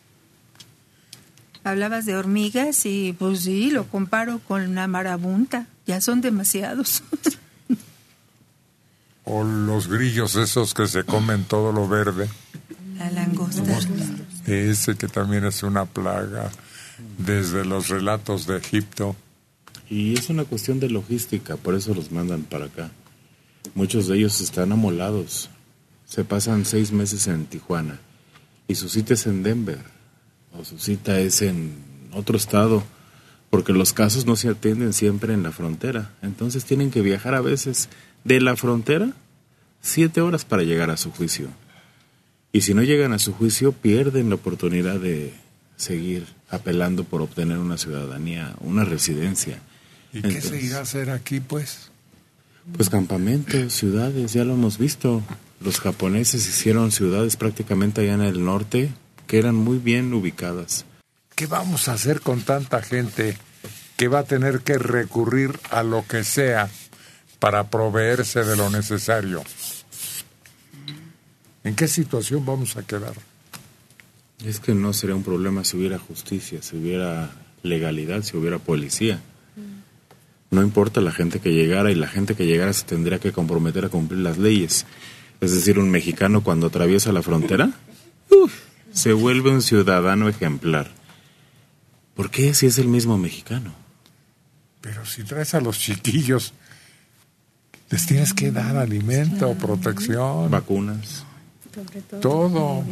[SPEAKER 24] Hablabas de hormigas y pues sí, lo comparo con una marabunta. Ya son demasiados.
[SPEAKER 1] O los grillos esos que se comen todo lo verde.
[SPEAKER 24] La langosta.
[SPEAKER 1] Ese que también es una plaga desde los relatos de Egipto.
[SPEAKER 15] Y es una cuestión de logística, por eso los mandan para acá. Muchos de ellos están amolados. Se pasan seis meses en Tijuana y su cita es en Denver o su cita es en otro estado, porque los casos no se atienden siempre en la frontera. Entonces tienen que viajar a veces de la frontera siete horas para llegar a su juicio. Y si no llegan a su juicio, pierden la oportunidad de seguir apelando por obtener una ciudadanía, una residencia.
[SPEAKER 1] ¿Y qué se irá a hacer aquí, pues?
[SPEAKER 15] Pues campamentos, ciudades, ya lo hemos visto. Los japoneses hicieron ciudades prácticamente allá en el norte que eran muy bien ubicadas.
[SPEAKER 1] ¿Qué vamos a hacer con tanta gente que va a tener que recurrir a lo que sea para proveerse de lo necesario? ¿En qué situación vamos a quedar?
[SPEAKER 15] Es que no sería un problema si hubiera justicia, si hubiera legalidad, si hubiera policía. No importa la gente que llegara y la gente que llegara se tendría que comprometer a cumplir las leyes. Es decir, un mexicano cuando atraviesa la frontera se vuelve un ciudadano ejemplar. ¿Por qué si es el mismo mexicano?
[SPEAKER 1] Pero si traes a los chiquillos, les tienes que dar alimento, protección,
[SPEAKER 15] Vacunas,
[SPEAKER 1] todo.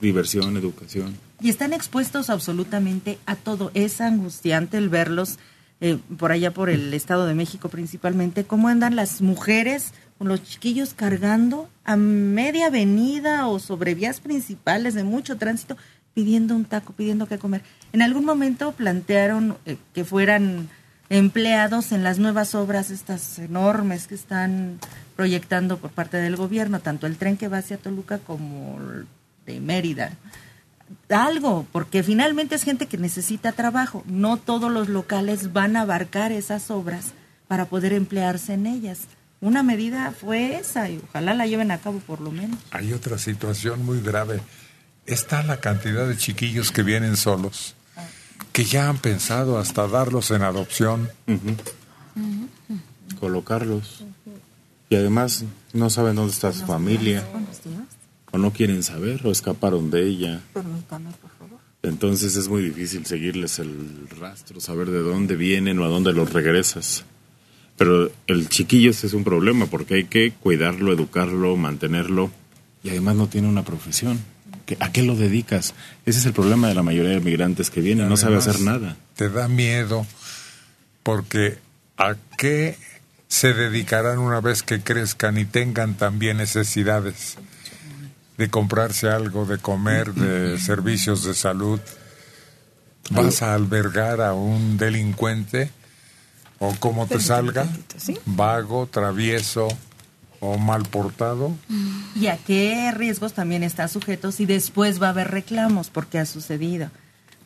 [SPEAKER 15] diversión, educación.
[SPEAKER 4] Y están expuestos absolutamente a todo. Es angustiante el verlos eh, por allá por el Estado de México principalmente, cómo andan las mujeres con los chiquillos cargando a media avenida o sobre vías principales de mucho tránsito, pidiendo un taco, pidiendo que comer. En algún momento plantearon eh, que fueran empleados en las nuevas obras estas enormes que están proyectando por parte del gobierno, tanto el tren que va hacia Toluca como el de Mérida algo, porque finalmente es gente que necesita trabajo. No todos los locales van a abarcar esas obras para poder emplearse en ellas. Una medida fue esa y ojalá la lleven a cabo por lo menos.
[SPEAKER 1] Hay otra situación muy grave. Está la cantidad de chiquillos que vienen solos, que ya han pensado hasta darlos en adopción.
[SPEAKER 15] Colocarlos. Y además no saben dónde está su familia, o no quieren saber, o escaparon de ella.
[SPEAKER 5] Permítame, por favor.
[SPEAKER 15] Entonces es muy difícil seguirles el rastro, saber de dónde vienen o a dónde los regresas. Pero el chiquillo ese es un problema porque hay que cuidarlo, educarlo, mantenerlo y además no tiene una profesión. ¿Qué- ¿A qué lo dedicas? Ese es el problema de la mayoría de migrantes que vienen, no sabe hacer nada.
[SPEAKER 1] Te da miedo porque ¿a qué se dedicarán una vez que crezcan y tengan también necesidades de comprarse algo, de comer, de servicios de salud? ¿Vas a albergar a un delincuente o como te salga, vago, travieso o mal portado?
[SPEAKER 4] ¿Y a qué riesgos también está sujeto si después va a haber reclamos? Porque ha sucedido.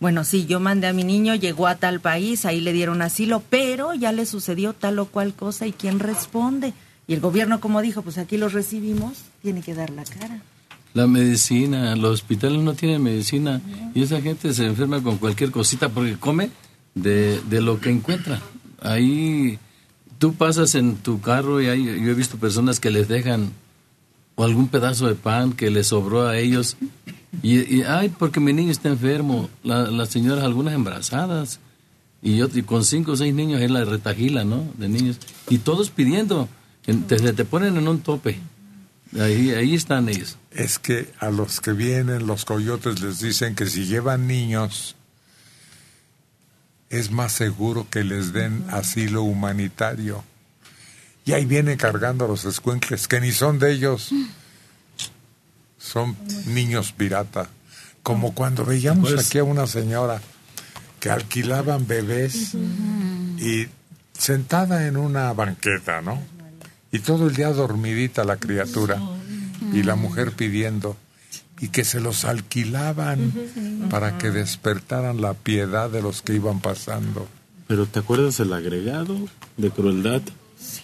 [SPEAKER 4] Bueno, sí, yo mandé a mi niño, llegó a tal país, ahí le dieron asilo, pero ya le sucedió tal o cual cosa y quién responde. Y el gobierno, como dijo, pues aquí los recibimos, tiene que dar la cara.
[SPEAKER 8] La medicina, los hospitales no tienen medicina y esa gente se enferma con cualquier cosita porque come de, de lo que encuentra. Ahí tú pasas en tu carro y hay, yo he visto personas que les dejan o algún pedazo de pan que les sobró a ellos y, ay, porque mi niño está enfermo, La- las señoras algunas embarazadas y yo y con cinco o seis niños en la retajila, ¿no? De niños y todos pidiendo, en- te, te ponen en un tope. Ahí, ahí están ellos.
[SPEAKER 1] Es que a los que vienen los coyotes les dicen que si llevan niños es más seguro que les den asilo humanitario. Y ahí vienen cargando a los escuincles que ni son de ellos. Son niños pirata. Como cuando veíamos
[SPEAKER 15] Pues-
[SPEAKER 1] aquí a una señora que alquilaban bebés y sentada en una banqueta, ¿no? Y todo el día dormidita la criatura y la mujer pidiendo y que se los alquilaban para que despertaran la piedad de los que iban pasando.
[SPEAKER 15] Pero ¿te acuerdas el agregado de crueldad?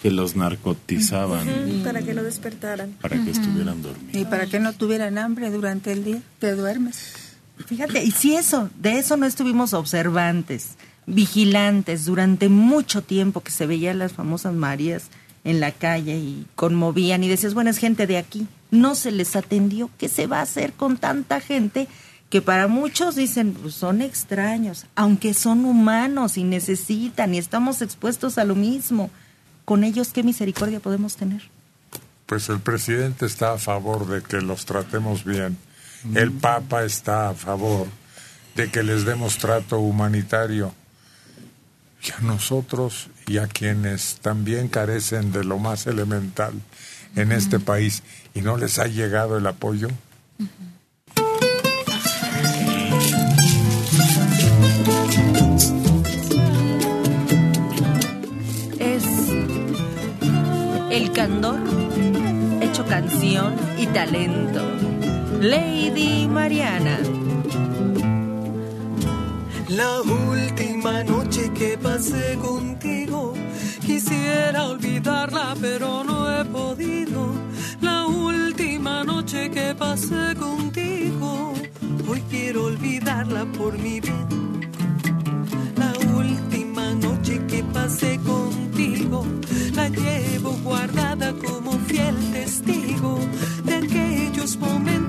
[SPEAKER 15] Que los narcotizaban
[SPEAKER 7] Para que no despertaran.
[SPEAKER 15] para que estuvieran dormidos.
[SPEAKER 5] Y para que no tuvieran hambre durante el día, te duermes.
[SPEAKER 4] Fíjate, y si eso, de eso no estuvimos observantes, vigilantes durante mucho tiempo que se veían las famosas Marías en la calle y conmovían y decías, bueno, es gente de aquí. No se les atendió. ¿Qué se va a hacer con tanta gente que para muchos dicen, pues son extraños, aunque son humanos y necesitan y estamos expuestos a lo mismo? Con ellos, ¿qué misericordia podemos tener?
[SPEAKER 1] Pues el presidente está a favor de que los tratemos bien. El Papa está a favor de que les demos trato humanitario. Y a nosotros y a quienes también carecen de lo más elemental en este país y no les ha llegado el apoyo.
[SPEAKER 4] es el candor hecho canción y talento. Lady Mariana.
[SPEAKER 22] La última noche que pasé contigo, quisiera olvidarla, pero no he podido. La última noche que pasé contigo, hoy quiero olvidarla por mi bien. La última noche que pasé contigo, la llevo guardada como fiel testigo de aquellos momentos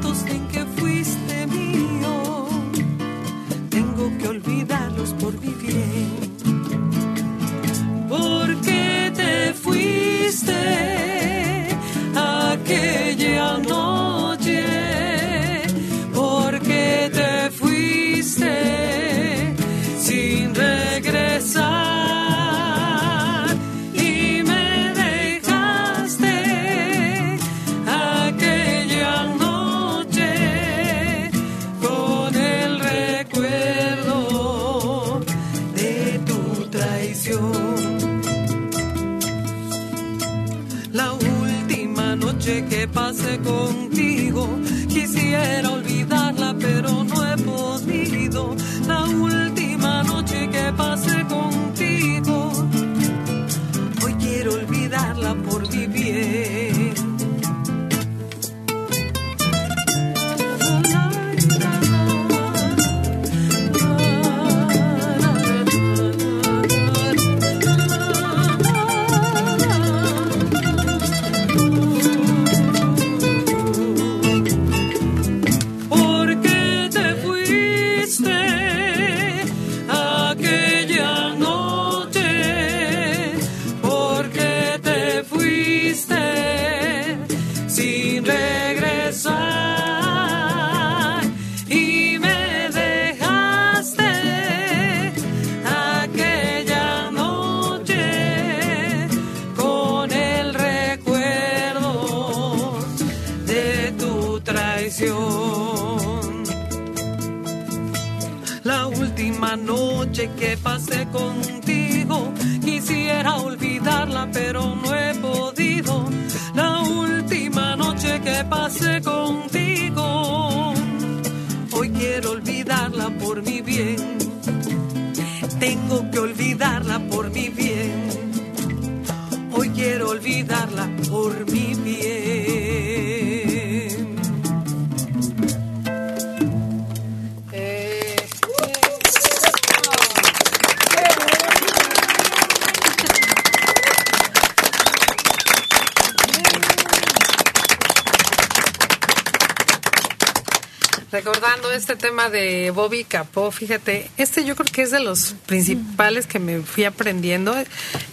[SPEAKER 22] de Bobby Capó, fíjate, este yo creo que es de los principales que me fui aprendiendo.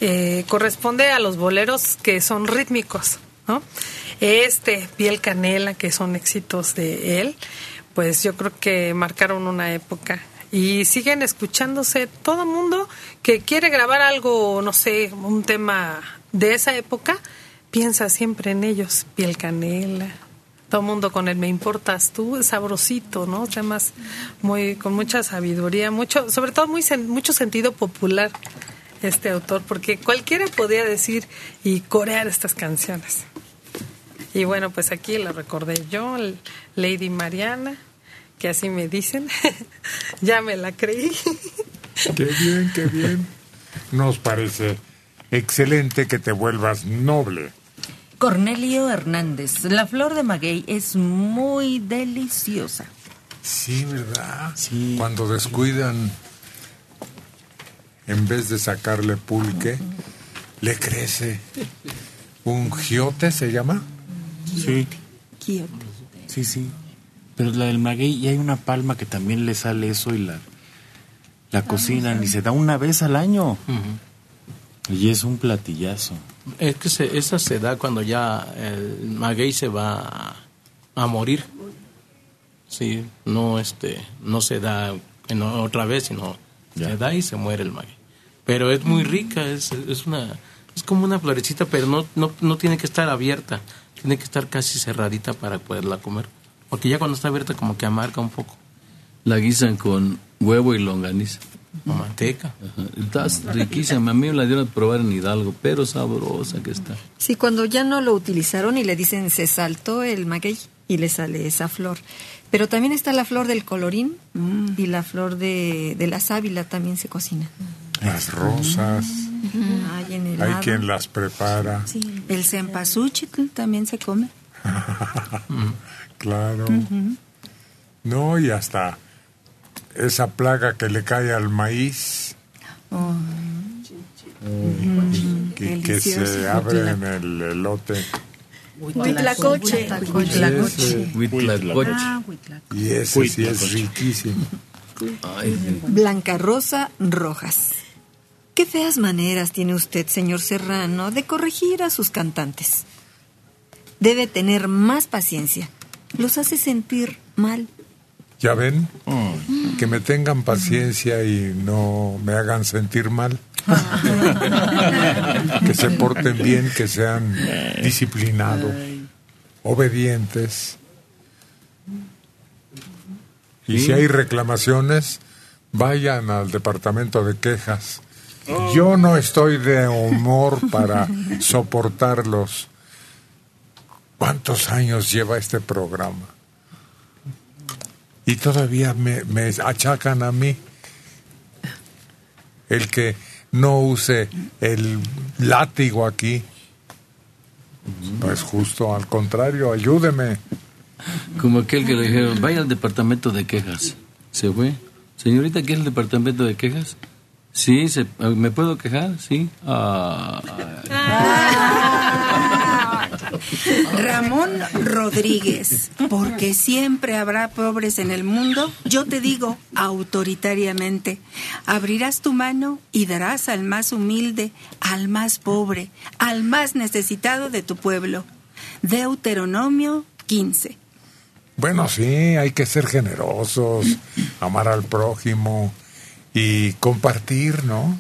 [SPEAKER 22] Eh, corresponde a los boleros que son rítmicos, ¿no? Este, Piel Canela, que son éxitos de él, pues yo creo que marcaron una época. Y siguen escuchándose todo mundo que quiere grabar algo, no sé, un tema de esa época, piensa siempre en ellos. Piel Canela, todo mundo con el me importas tú, sabrosito, ¿no? Temas muy, con mucha sabiduría, mucho, sobre todo muy, mucho sentido popular este autor, porque cualquiera podía decir y corear estas canciones. Y bueno, pues aquí la recordé yo, Lady Mariana, que así me dicen, ya me la creí.
[SPEAKER 1] Qué bien, qué bien. Nos parece excelente que te vuelvas noble.
[SPEAKER 4] Cornelio Hernández, la flor de maguey es muy deliciosa.
[SPEAKER 1] Sí, ¿verdad? Cuando descuidan, en vez de sacarle pulque, le crece un giote, ¿se llama?
[SPEAKER 15] Sí. Sí, sí. Pero la del maguey, y hay una palma que también le sale eso y la, la cocinan y se da una vez al año. Y es un platillazo.
[SPEAKER 3] Es que se- esa se da cuando ya el maguey se va a, a morir. Sí, no este, no se da en otra vez, sino se da y se muere el maguey. Pero es muy rica, es, es una es como una florecita, pero no, no, no tiene que estar abierta, tiene que estar casi cerradita para poderla comer. Porque ya cuando está abierta como que amarga un poco.
[SPEAKER 8] La guisan con huevo y longaniza.
[SPEAKER 3] Manteca.
[SPEAKER 8] Está riquísima. A mí me la dieron a probar en Hidalgo, pero sabrosa que está.
[SPEAKER 5] Sí, cuando ya no lo utilizaron y le dicen se saltó el maguey y le sale esa flor. Pero también está la flor del colorín y la flor de, de la sábila también se cocina.
[SPEAKER 1] Las rosas,
[SPEAKER 5] Hay en el
[SPEAKER 1] hay quien las prepara.
[SPEAKER 7] Sí, el cempasúchil también se come.
[SPEAKER 1] claro.
[SPEAKER 7] Ujú.
[SPEAKER 1] No, y hasta esa plaga que le cae al maíz,
[SPEAKER 7] Oh.
[SPEAKER 1] que, que se
[SPEAKER 7] Delicioso.
[SPEAKER 1] abre en el elote.
[SPEAKER 17] Huitlacoche.
[SPEAKER 1] Ese,
[SPEAKER 8] Huitlacoche.
[SPEAKER 7] Ah,
[SPEAKER 1] Y ese sí es riquísimo.
[SPEAKER 5] Blanca Rosa Rojas. Qué feas maneras tiene usted, señor Serrano, de corregir a sus cantantes. Debe tener más paciencia. Los hace sentir mal.
[SPEAKER 1] ¿Ya ven? Que me tengan paciencia y no me hagan sentir mal. que se porten bien, que sean disciplinados, obedientes. Y si hay reclamaciones, vayan al departamento de quejas. Yo no estoy de humor para soportarlos. ¿Cuántos años lleva este programa? Y todavía me, me achacan a mí el que no use el látigo aquí. No es justo, al contrario, ayúdeme.
[SPEAKER 8] Como aquel que le dijeron, vaya al departamento de quejas. Se fue. Señorita, ¿qué es el departamento de quejas? Sí, se- ¿me puedo quejar? Sí. Ah,
[SPEAKER 7] Ramón Rodríguez, porque siempre habrá pobres en el mundo, yo te digo autoritariamente, abrirás tu mano y darás al más humilde, al más pobre, al más necesitado de tu pueblo. Deuteronomio 15.
[SPEAKER 1] Bueno, sí, hay que ser generosos, amar al prójimo y compartir, ¿no?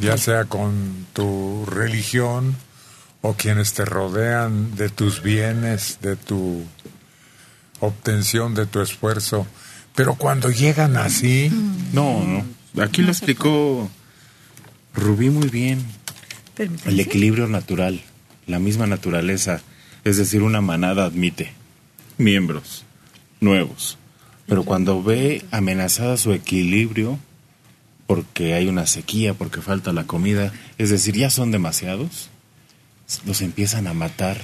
[SPEAKER 1] Ya sea con tu religión o quienes te rodean de tus bienes, de tu obtención, de tu esfuerzo. Pero cuando llegan así...
[SPEAKER 15] No, no. Aquí lo explicó Rubí muy bien. El equilibrio natural, la misma naturaleza, es decir, una manada admite miembros nuevos, pero cuando ve amenazada su equilibrio porque hay una sequía, porque falta la comida, es decir, ya son demasiados, los empiezan a matar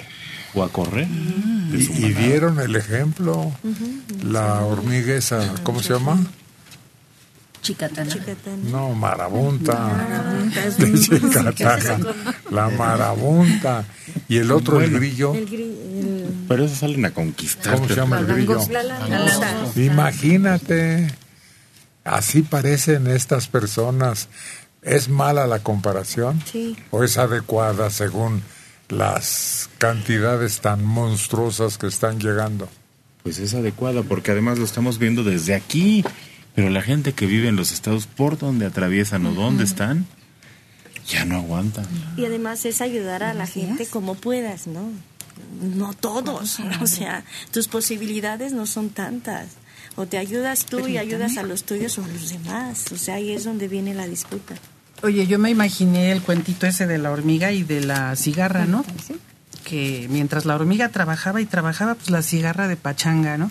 [SPEAKER 15] o a correr. de su
[SPEAKER 1] Y, y dieron el ejemplo, la hormiga esa, ¿cómo se llama?
[SPEAKER 4] Chicatana.
[SPEAKER 1] No, marabunta.
[SPEAKER 4] Marabunta es
[SPEAKER 1] De Chicatana. La marabunta. Y el otro, el grillo.
[SPEAKER 15] Pero eso salen a conquistar.
[SPEAKER 1] ¿Cómo se llama el grillo? Imagínate. Así parecen estas personas. ¿Es mala la comparación?
[SPEAKER 7] Sí.
[SPEAKER 1] ¿O es adecuada según las cantidades tan monstruosas que están llegando?
[SPEAKER 15] Pues es adecuada porque además lo estamos viendo desde aquí. Pero la gente que vive en los estados por donde atraviesan o donde están, ya no aguanta.
[SPEAKER 7] Y además es ayudar a la gente como puedas, ¿no? No todos, o sea, tus posibilidades no son tantas. O te ayudas tú y ayudas a los tuyos o a los demás. O sea, ahí es donde viene la disputa.
[SPEAKER 17] Oye, yo me imaginé el cuentito ese de la hormiga y de la cigarra, ¿no? Que mientras la hormiga trabajaba y trabajaba, pues la cigarra de pachanga, ¿no?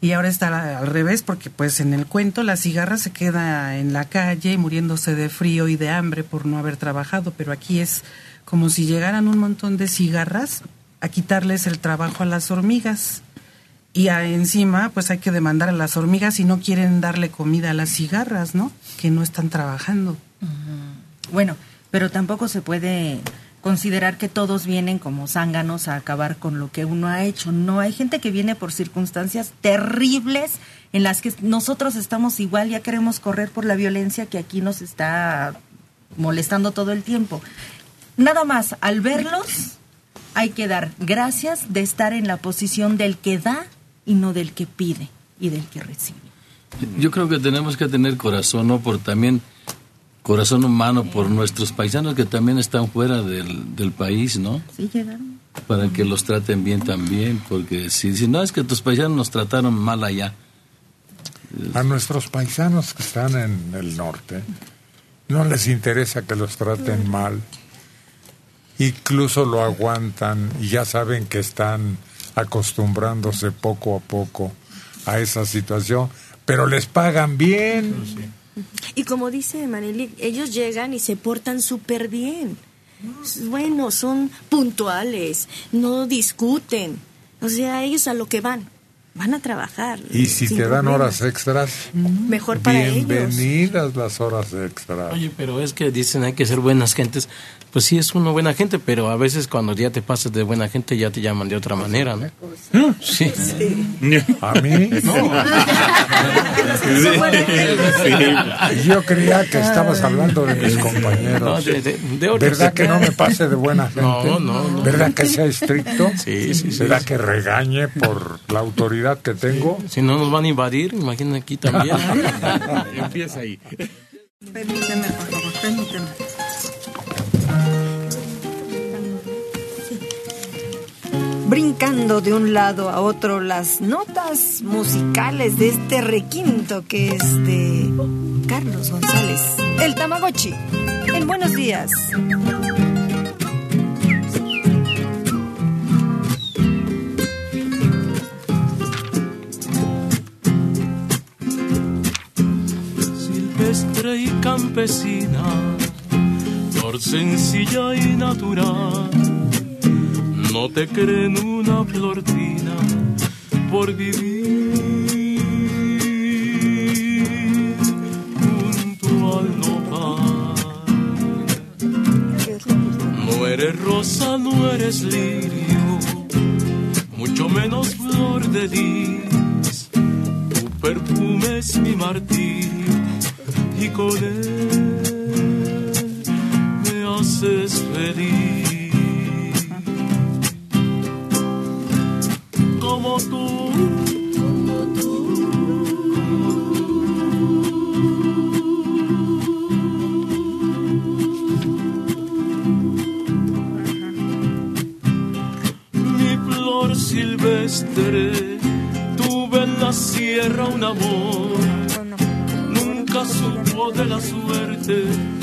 [SPEAKER 17] Y ahora está al revés porque pues en el cuento la cigarra se queda en la calle muriéndose de frío y de hambre por no haber trabajado, pero aquí es como si llegaran un montón de cigarras a quitarles el trabajo a las hormigas. Y a- encima pues hay que demandar a las hormigas si no quieren darle comida a las cigarras, ¿no? Que no están trabajando.
[SPEAKER 4] Bueno, pero tampoco se puede considerar que todos vienen como zánganos a acabar con lo que uno ha hecho. No, hay gente que viene por circunstancias terribles en las que nosotros estamos igual, ya queremos correr por la violencia que aquí nos está molestando todo el tiempo. Nada más, al verlos, hay que dar gracias de estar en la posición del que da y no del que pide y del que recibe.
[SPEAKER 8] Yo creo que tenemos que tener corazón, ¿no? Por también corazón humano por nuestros paisanos que también están fuera del, del país, ¿no?
[SPEAKER 4] Sí, llegaron.
[SPEAKER 8] Para que los traten bien también, porque si, si no es que tus paisanos nos trataron mal allá.
[SPEAKER 1] A nuestros paisanos que están en el norte, no les interesa que los traten mal. Incluso lo aguantan y ya saben que están acostumbrándose poco a poco a esa situación, pero les pagan bien.
[SPEAKER 7] Y como dice Maneli, ellos llegan y se portan súper bien. Bueno, son puntuales, no discuten. O sea, ellos a lo que van, van a trabajar.
[SPEAKER 1] Y si te dan
[SPEAKER 7] problemas.
[SPEAKER 1] horas extras,
[SPEAKER 7] Mejor para ellos.
[SPEAKER 1] bienvenidas las horas extras.
[SPEAKER 25] Oye, pero es que dicen hay que ser buenas gentes. Pues sí, es uno buena gente, pero a veces cuando ya te pasas de buena gente ya te llaman de otra manera, ¿no? Sí.
[SPEAKER 1] ¿A mí? Yo creía que estabas hablando de mis compañeros.
[SPEAKER 25] No, de- de-.
[SPEAKER 1] ¿Verdad que no me pase de buena gente?
[SPEAKER 25] No, no, no.
[SPEAKER 1] ¿Verdad que sea estricto?
[SPEAKER 25] Sí, sí, sí.
[SPEAKER 1] ¿Verdad que regañe por la autoridad que tengo?
[SPEAKER 25] Si no nos van a invadir, imagina aquí también.
[SPEAKER 15] Empieza ahí.
[SPEAKER 5] Permíteme, por favor, permíteme. Brincando de un lado a otro las notas musicales de este requinto que es de Carlos González, el Tamagotchi. En Buenos Días.
[SPEAKER 3] Silvestre y campesina, flor sencilla y natural. No te creen una flor fina por vivir junto al nopal. No eres rosa, no eres lirio, mucho menos flor de lis. Tu perfume es mi martirio él me haces feliz. Como tú, como tú, mi flor silvestre, tuve en la sierra un amor, nunca supo de la suerte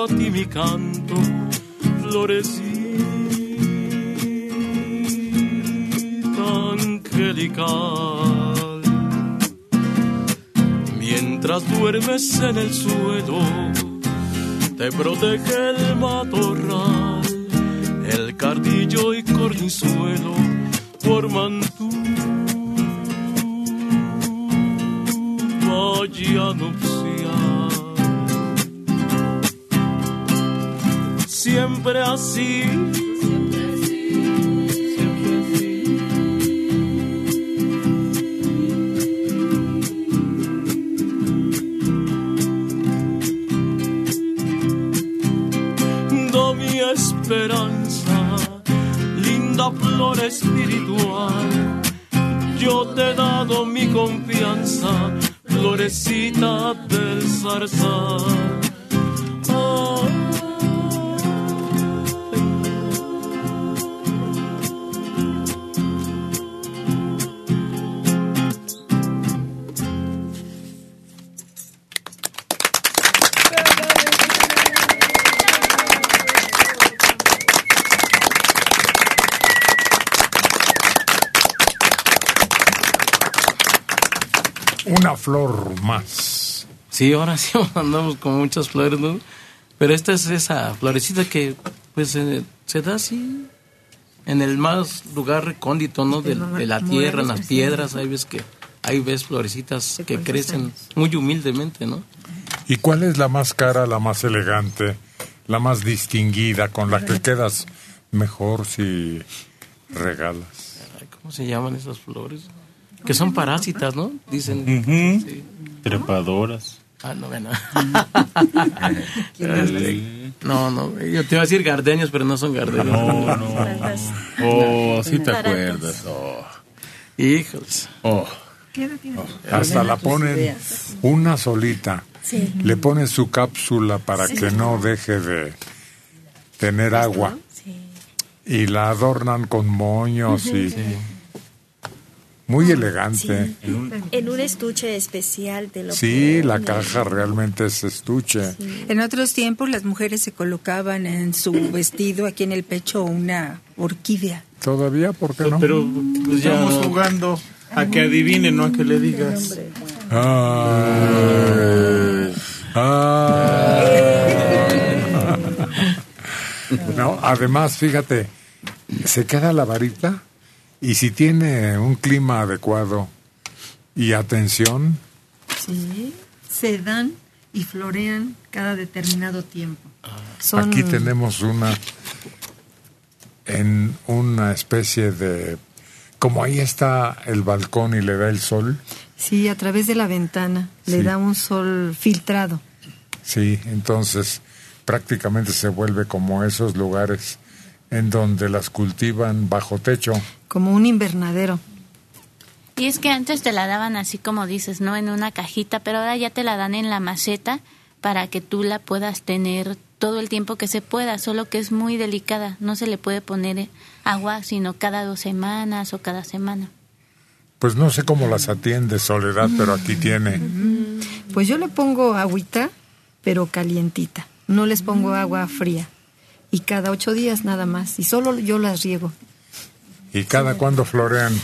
[SPEAKER 3] a ti mi canto, florecita angelical. Mientras duermes en el suelo, te protege flor
[SPEAKER 1] más.
[SPEAKER 16] Sí, ahora sí andamos con muchas flores, ¿no? Pero esta es esa florecita que pues eh, se da así en el más lugar recóndito, ¿no? De, de la tierra, en las piedras, ahí ves que ahí ves florecitas que crecen muy humildemente, ¿no?
[SPEAKER 1] ¿Y cuál es la más cara, la más elegante, la más distinguida, con la que quedas mejor si regalas?
[SPEAKER 16] ¿Cómo se llaman esas flores? Que son parásitas, ¿no? Dicen. Sí.
[SPEAKER 2] Trepadoras.
[SPEAKER 16] Ah, no, bueno. No, no, yo te iba a decir gardenias, pero no son gardenias.
[SPEAKER 2] No, no. Oh, sí te acuerdas. Oh.
[SPEAKER 16] Hijos.
[SPEAKER 2] Oh.
[SPEAKER 1] Hasta la ponen una solita.
[SPEAKER 7] Sí.
[SPEAKER 1] Le ponen su cápsula para
[SPEAKER 7] Sí.
[SPEAKER 1] que no deje de tener agua. Y la adornan con moños y... Muy elegante.
[SPEAKER 7] En un estuche especial te lo
[SPEAKER 1] Sí, la
[SPEAKER 7] ponen.
[SPEAKER 1] caja realmente es estuche.
[SPEAKER 24] En otros tiempos las mujeres se colocaban en su vestido aquí en el pecho una orquídea.
[SPEAKER 1] ¿Todavía? ¿Por qué no?
[SPEAKER 2] Pero pues, estamos jugando a que adivinen, no a que le digas.
[SPEAKER 1] Ay. Ay. No, además, fíjate, se queda la varita y si tiene un clima adecuado y atención,
[SPEAKER 5] Sí, se dan y florean cada determinado tiempo. Son
[SPEAKER 1] aquí tenemos una en una especie de como ahí está el balcón y le da el sol,
[SPEAKER 5] Sí, a través de la ventana le da un sol filtrado.
[SPEAKER 1] sí, entonces prácticamente se vuelve como esos lugares en donde las cultivan bajo techo.
[SPEAKER 5] como un invernadero.
[SPEAKER 14] Y es que antes te la daban así como dices, ¿no? En una cajita, pero ahora ya te la dan en la maceta para que tú la puedas tener todo el tiempo que se pueda, solo que es muy delicada, no se le puede poner eh, agua sino cada dos semanas o cada semana.
[SPEAKER 1] Pues no sé cómo las atiende Soledad, pero aquí tiene.
[SPEAKER 5] Pues yo le pongo agüita, pero calientita. No les pongo agua fría. Y cada ocho días nada más. Y solo yo las riego.
[SPEAKER 1] ¿Y cada cuándo florean?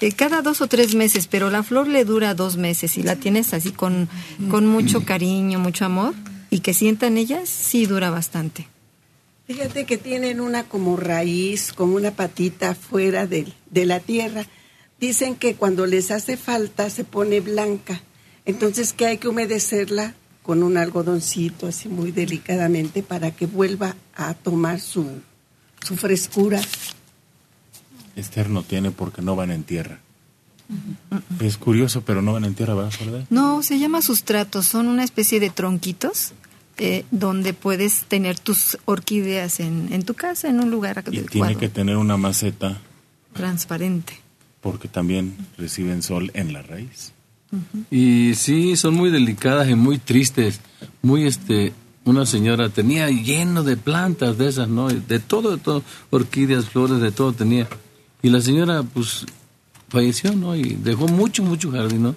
[SPEAKER 5] Eh, cada dos o tres meses, pero la flor le dura dos meses. Y la tienes así con, con mucho cariño, mucho amor. Y que sientan ellas, sí dura bastante.
[SPEAKER 18] Fíjate que tienen una como raíz, como una patita fuera de, de la tierra. Dicen que cuando les hace falta se pone blanca. Entonces que hay que humedecerla con un algodoncito así muy delicadamente para que vuelva a tomar su, su frescura.
[SPEAKER 2] Esther no tiene porque no van en tierra. Es curioso, pero no van en tierra, ¿verdad, Soledad?
[SPEAKER 5] No, se llama sustratos. Son una especie de tronquitos eh, donde puedes tener tus orquídeas en, en tu casa, en un lugar
[SPEAKER 2] Y
[SPEAKER 5] adecuado,
[SPEAKER 2] tiene que tener una maceta
[SPEAKER 5] transparente.
[SPEAKER 2] porque también reciben sol en la raíz.
[SPEAKER 8] Y sí, son muy delicadas y muy tristes. Muy, este, una señora tenía lleno de plantas de esas, ¿no? De todo, de todo, orquídeas, flores, de todo tenía. Y la señora, pues, falleció, ¿no? Y dejó mucho, mucho jardín, ¿no?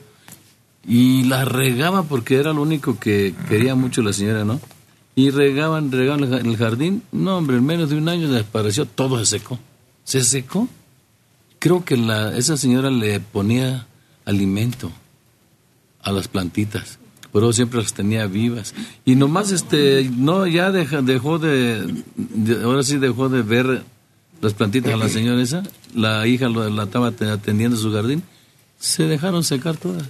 [SPEAKER 8] Y la regaba porque era lo único que quería mucho la señora, ¿no? Y regaban, regaban en el jardín. No, hombre, en menos de un año desapareció, todo se secó. Se secó. Creo que la, esa señora le ponía alimento a las plantitas, pero siempre las tenía vivas. Y nomás, este, no, ya dejó de, ahora sí dejó de ver las plantitas a la señora esa, la hija la estaba atendiendo su jardín, se dejaron secar todas.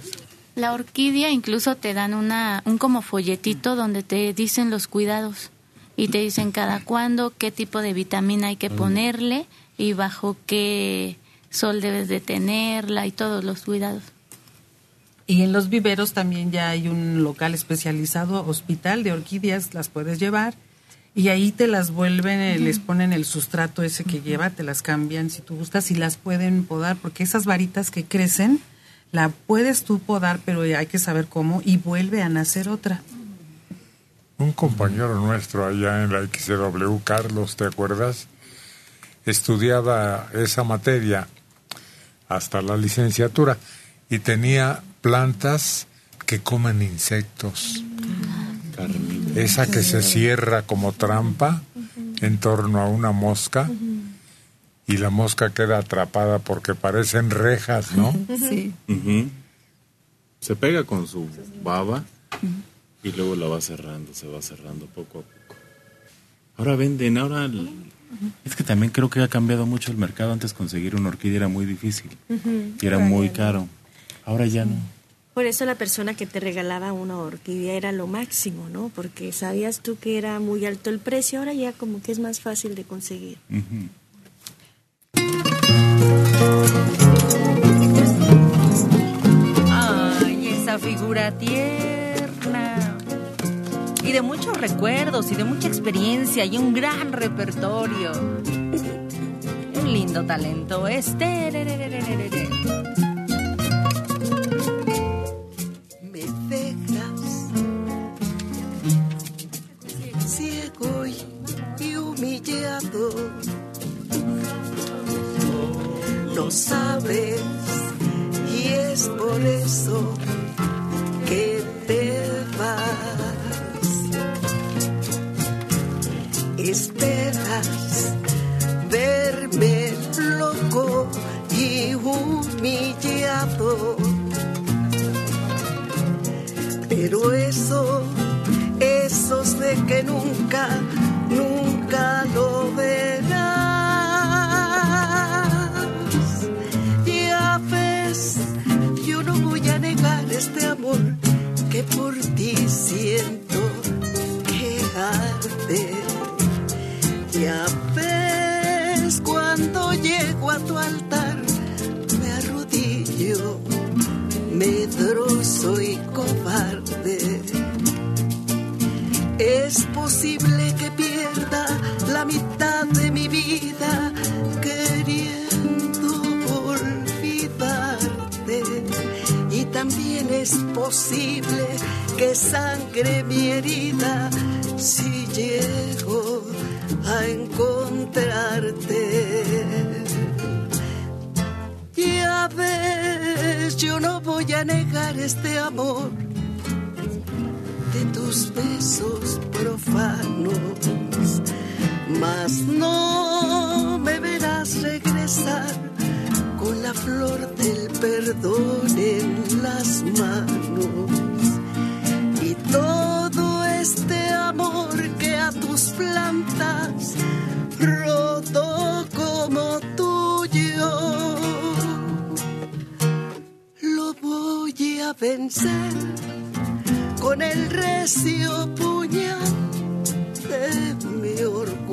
[SPEAKER 14] La orquídea incluso te dan una, un como folletito donde te dicen los cuidados y te dicen cada cuándo, qué tipo de vitamina hay que ponerle y bajo qué sol debes de tenerla y todos los cuidados.
[SPEAKER 17] Y en los viveros también ya hay un local especializado, hospital de orquídeas, las puedes llevar y ahí te las vuelven, eh, les ponen el sustrato ese que lleva, te las cambian si tú gustas y las pueden podar porque esas varitas que crecen, la puedes tú podar, pero hay que saber cómo y vuelve a nacer otra.
[SPEAKER 1] Un compañero nuestro allá en la XW, Carlos, ¿te acuerdas? Estudiaba esa materia hasta la licenciatura y tenía plantas que comen insectos. Esa que se cierra como trampa en torno a una mosca y la mosca queda atrapada porque parecen rejas, ¿no?
[SPEAKER 15] Sí. Se pega con su baba y luego la va cerrando, se va cerrando poco a poco. Ahora venden, ahora... Es que también creo que ha cambiado mucho el mercado. Antes conseguir una orquídea era muy difícil y era muy caro. Ahora ya no.
[SPEAKER 7] Por eso la persona que te regalaba una orquídea era lo máximo, ¿no? Porque sabías tú que era muy alto el precio, ahora ya como que es más fácil de conseguir.
[SPEAKER 4] Ay, esa figura tierna. Y de muchos recuerdos y de mucha experiencia y un gran repertorio. Un lindo talento este.
[SPEAKER 18] Humillado no sabes y es por eso que te vas. Esperas verme loco y humillado. Pero eso, eso sé que nunca, nunca lo verás. yo no voy a negar este amor que por ti siento que arde. Ya ves cuando llego a tu altar, me arrodillo, medroso y cobarde. Es posible que pierda mitad de mi vida queriendo olvidarte. Y también es posible que sangre mi herida si llego a encontrarte. Ya ves, yo no voy a negar este amor de tus besos profanos, mas no me verás regresar con la flor del perdón en las manos y todo este amor que a tus plantas rodó como tuyo lo voy a vencer con el recio puñal de mi orgullo.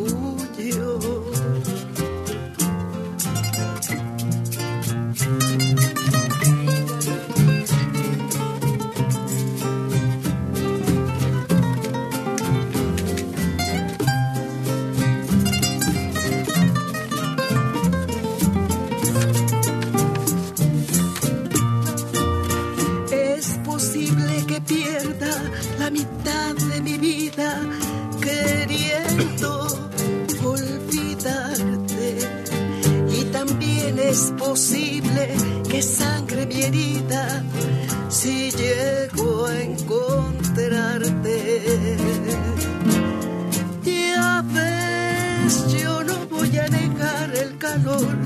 [SPEAKER 18] calor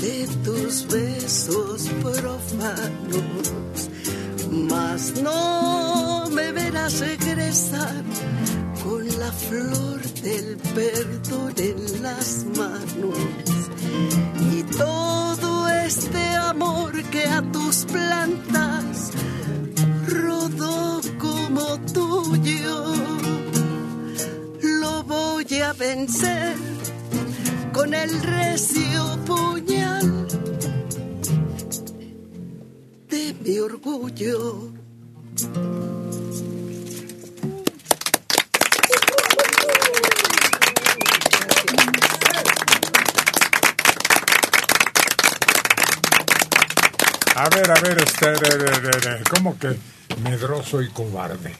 [SPEAKER 18] de tus besos profanos, mas no me verás regresar con la flor del perdón en las manos y todo este amor que a tus plantas rodó como tuyo. Lo voy a vencer con el recio puñal de mi orgullo.
[SPEAKER 1] A ver, a ver, este, de- de- de- de, ¿cómo que medroso y cobarde?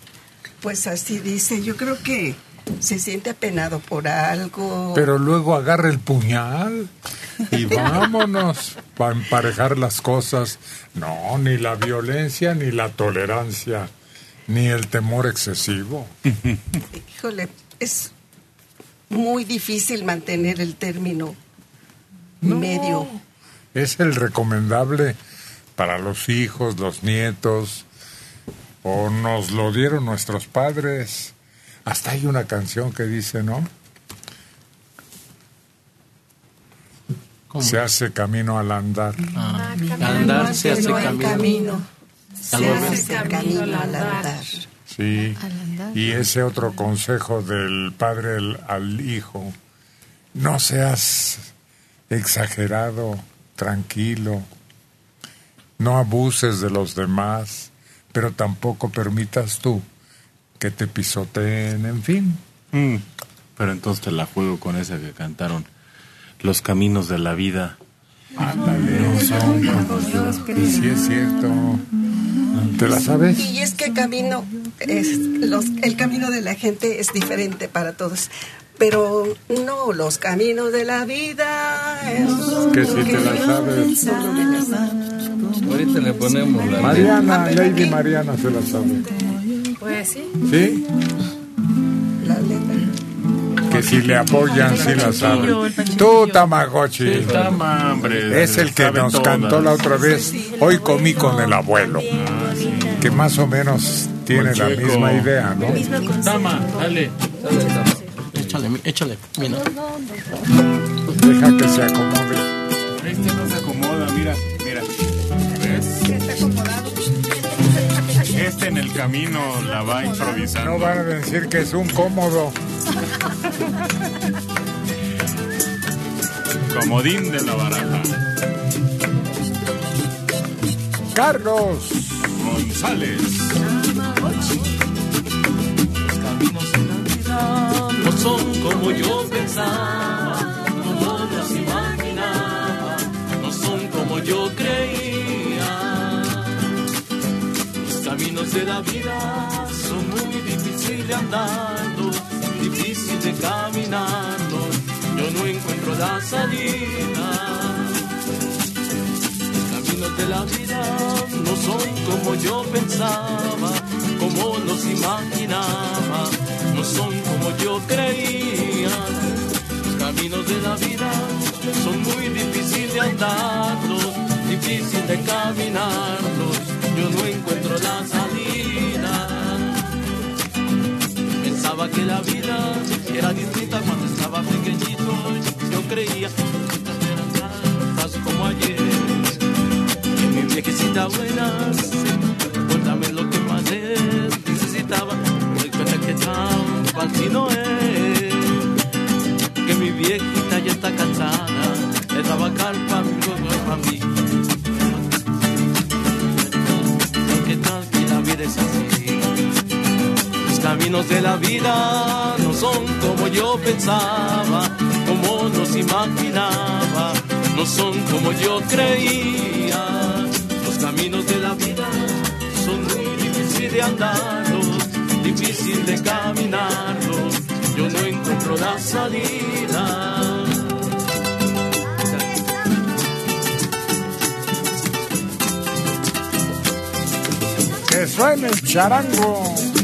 [SPEAKER 18] Pues así dice, yo creo que se siente apenado por algo.
[SPEAKER 1] Pero luego agarra el puñal y vámonos para emparejar las cosas. No, ni la violencia, ni la tolerancia, ni el temor excesivo.
[SPEAKER 18] Híjole, es muy difícil mantener el término medio.
[SPEAKER 1] Es el recomendable para los hijos, los nietos, o nos lo dieron nuestros padres. Hasta hay una canción que dice, ¿no? Se hace camino al andar.
[SPEAKER 16] Ah, al andar se hace camino.
[SPEAKER 18] camino. Se hace camino al andar.
[SPEAKER 1] Sí. Y ese otro consejo del padre al hijo, no seas exagerado, tranquilo, no abuses de los demás, pero tampoco permitas tú que te pisoteen, en fin.
[SPEAKER 2] Mm, pero entonces te la juego con esa que cantaron. Los caminos de la vida.
[SPEAKER 1] Ándale, no son como yo. Sí, es cierto. ¿Te la sabes?
[SPEAKER 18] Y es que camino, es, los, el camino de la gente es diferente para todos. Pero no, los caminos de la vida. Es
[SPEAKER 1] Que si te la sabes.
[SPEAKER 8] Ahorita le ponemos la
[SPEAKER 1] Mariana, Lady Mariana se la sabe.
[SPEAKER 22] Pues sí.
[SPEAKER 1] ¿Sí? Que si le apoyan, sí la sabe. Tú, Tamagotchi.
[SPEAKER 2] Sí, Tama, hombre,
[SPEAKER 1] Es el que nos
[SPEAKER 2] todas.
[SPEAKER 1] cantó la otra vez. Hoy comí con el abuelo. Que más o menos tiene la misma idea, ¿no?
[SPEAKER 8] Tama, dale.
[SPEAKER 16] Échale, mi- échale. Mira.
[SPEAKER 1] Deja que se acomode.
[SPEAKER 2] Este no se acomoda, mira, mira. ¿Ves? En el camino la va improvisando.
[SPEAKER 1] No van a decir que es un cómodo.
[SPEAKER 2] Comodín de la baraja.
[SPEAKER 1] Carlos
[SPEAKER 2] González.
[SPEAKER 3] no son como yo pensaba, caminos de la vida son muy difíciles de andando, difícil de caminando, yo no encuentro la salida. Los caminos de la vida no son como yo pensaba, como los imaginaba, no son como yo creía. Los caminos de la vida son muy difíciles de andarlos, difícil de caminarlos, yo no encuentro la salida. Pensaba que la vida era distinta cuando estaba pequeñito, yo creía que como ayer. Que mi viejecita buena cuéntame lo que más él necesitaba me doy cuenta que tan fácil no es. Que mi viejita ya está cansada de trabajar para mí, para mí caminos de la vida no son como yo pensaba, como nos imaginaba, no son como yo creía. Los caminos de la vida son muy difíciles de andarlos, difícil de caminarlos. Yo no encuentro la salida.
[SPEAKER 1] Que suene el charango.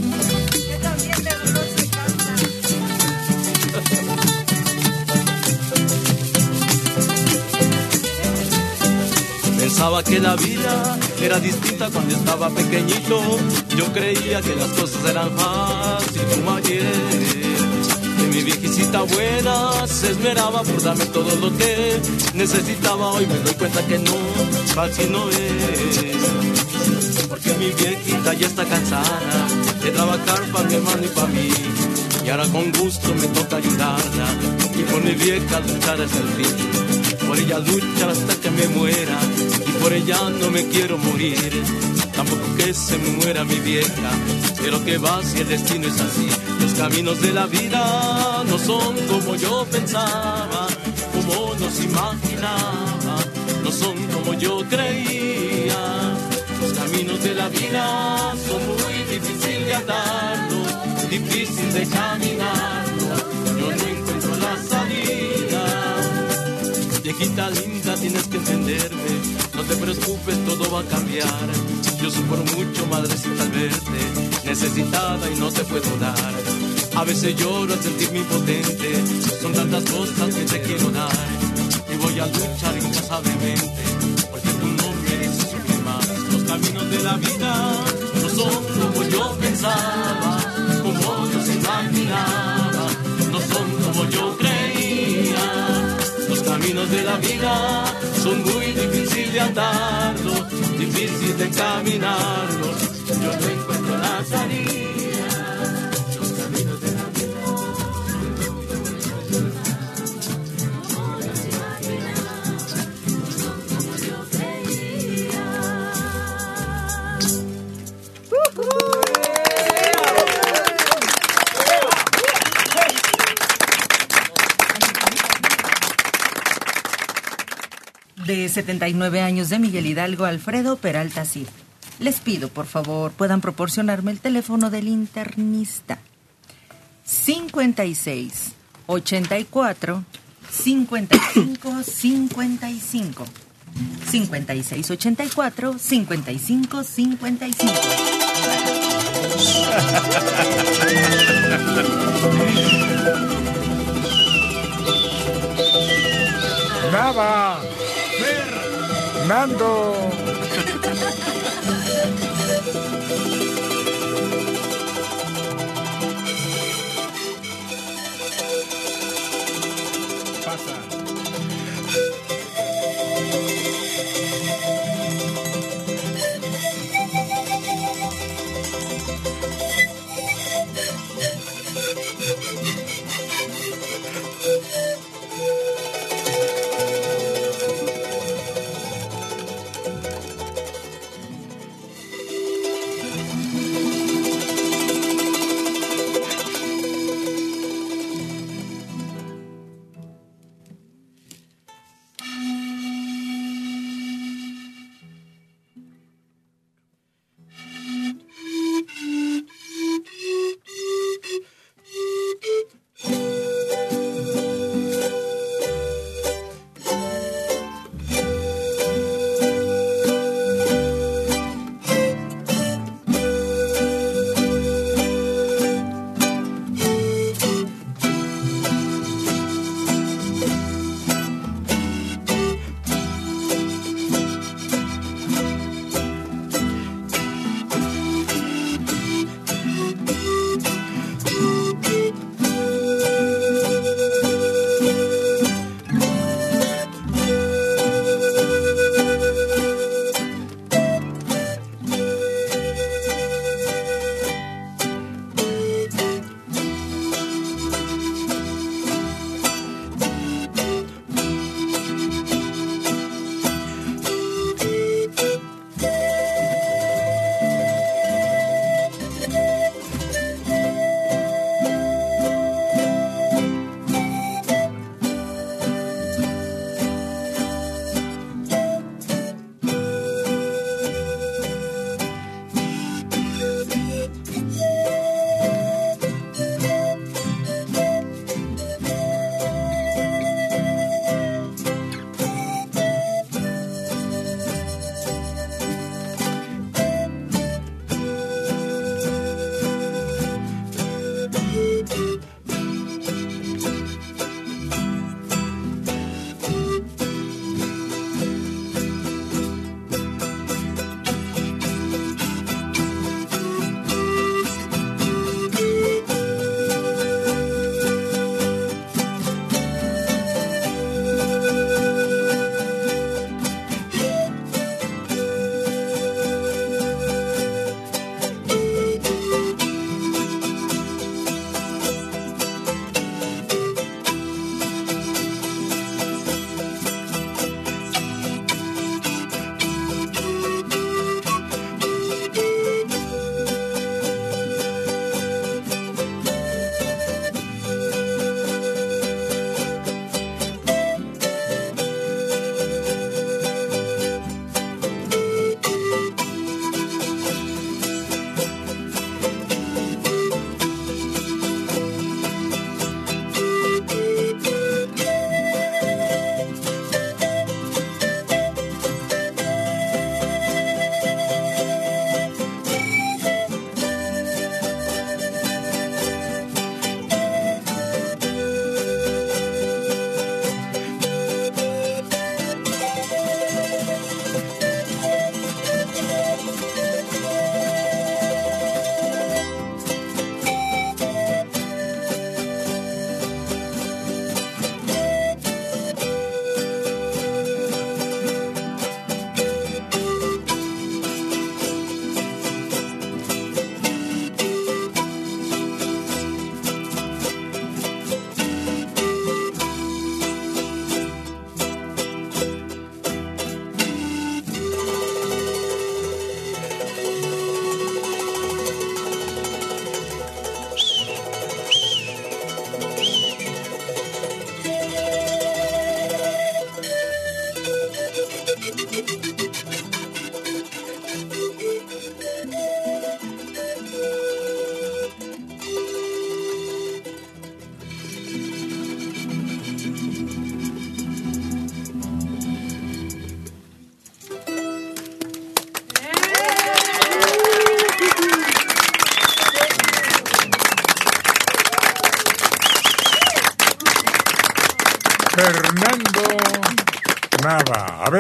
[SPEAKER 3] Pensaba que la vida era distinta cuando estaba pequeñito. Yo creía que las cosas eran fáciles como ayer. Que mi viejecita buena se esmeraba por darme todo lo que necesitaba. Hoy me doy cuenta que no, fácil no es. Porque mi viejita ya está cansada de trabajar para mi hermano y para mí. Y ahora con gusto me toca ayudarla y por mi vieja luchar hasta el fin. Por ella luchar hasta que me muera por ella no me quiero morir. Tampoco que se me muera mi vieja, pero que va si el destino es así. Los caminos de la vida no son como yo pensaba, como nos imaginaba, no son como yo creía. Los caminos de la vida son muy difíciles de andarlo, difícil de caminarlo. Yo no encuentro la salida. Viejita linda, tienes que entenderme. No te preocupes, todo va a cambiar. Yo sufro mucho, madrecita, al verte, necesitada y no te puedo dar. A veces lloro al sentirme impotente, son tantas cosas que te quiero dar. Y voy a luchar incansablemente, porque tú no mereces sufrir más. Los caminos de la vida no son como yo pensaba, de la vida son muy difíciles de andarlos, difícil de caminarlos. Yo no encuentro la salida.
[SPEAKER 4] 79 años de Miguel Hidalgo, Alfredo Peralta Cid. Les pido, por favor, puedan proporcionarme el teléfono del internista. 56 84 55 55. 56 84 55 55.
[SPEAKER 1] Nada. Nando.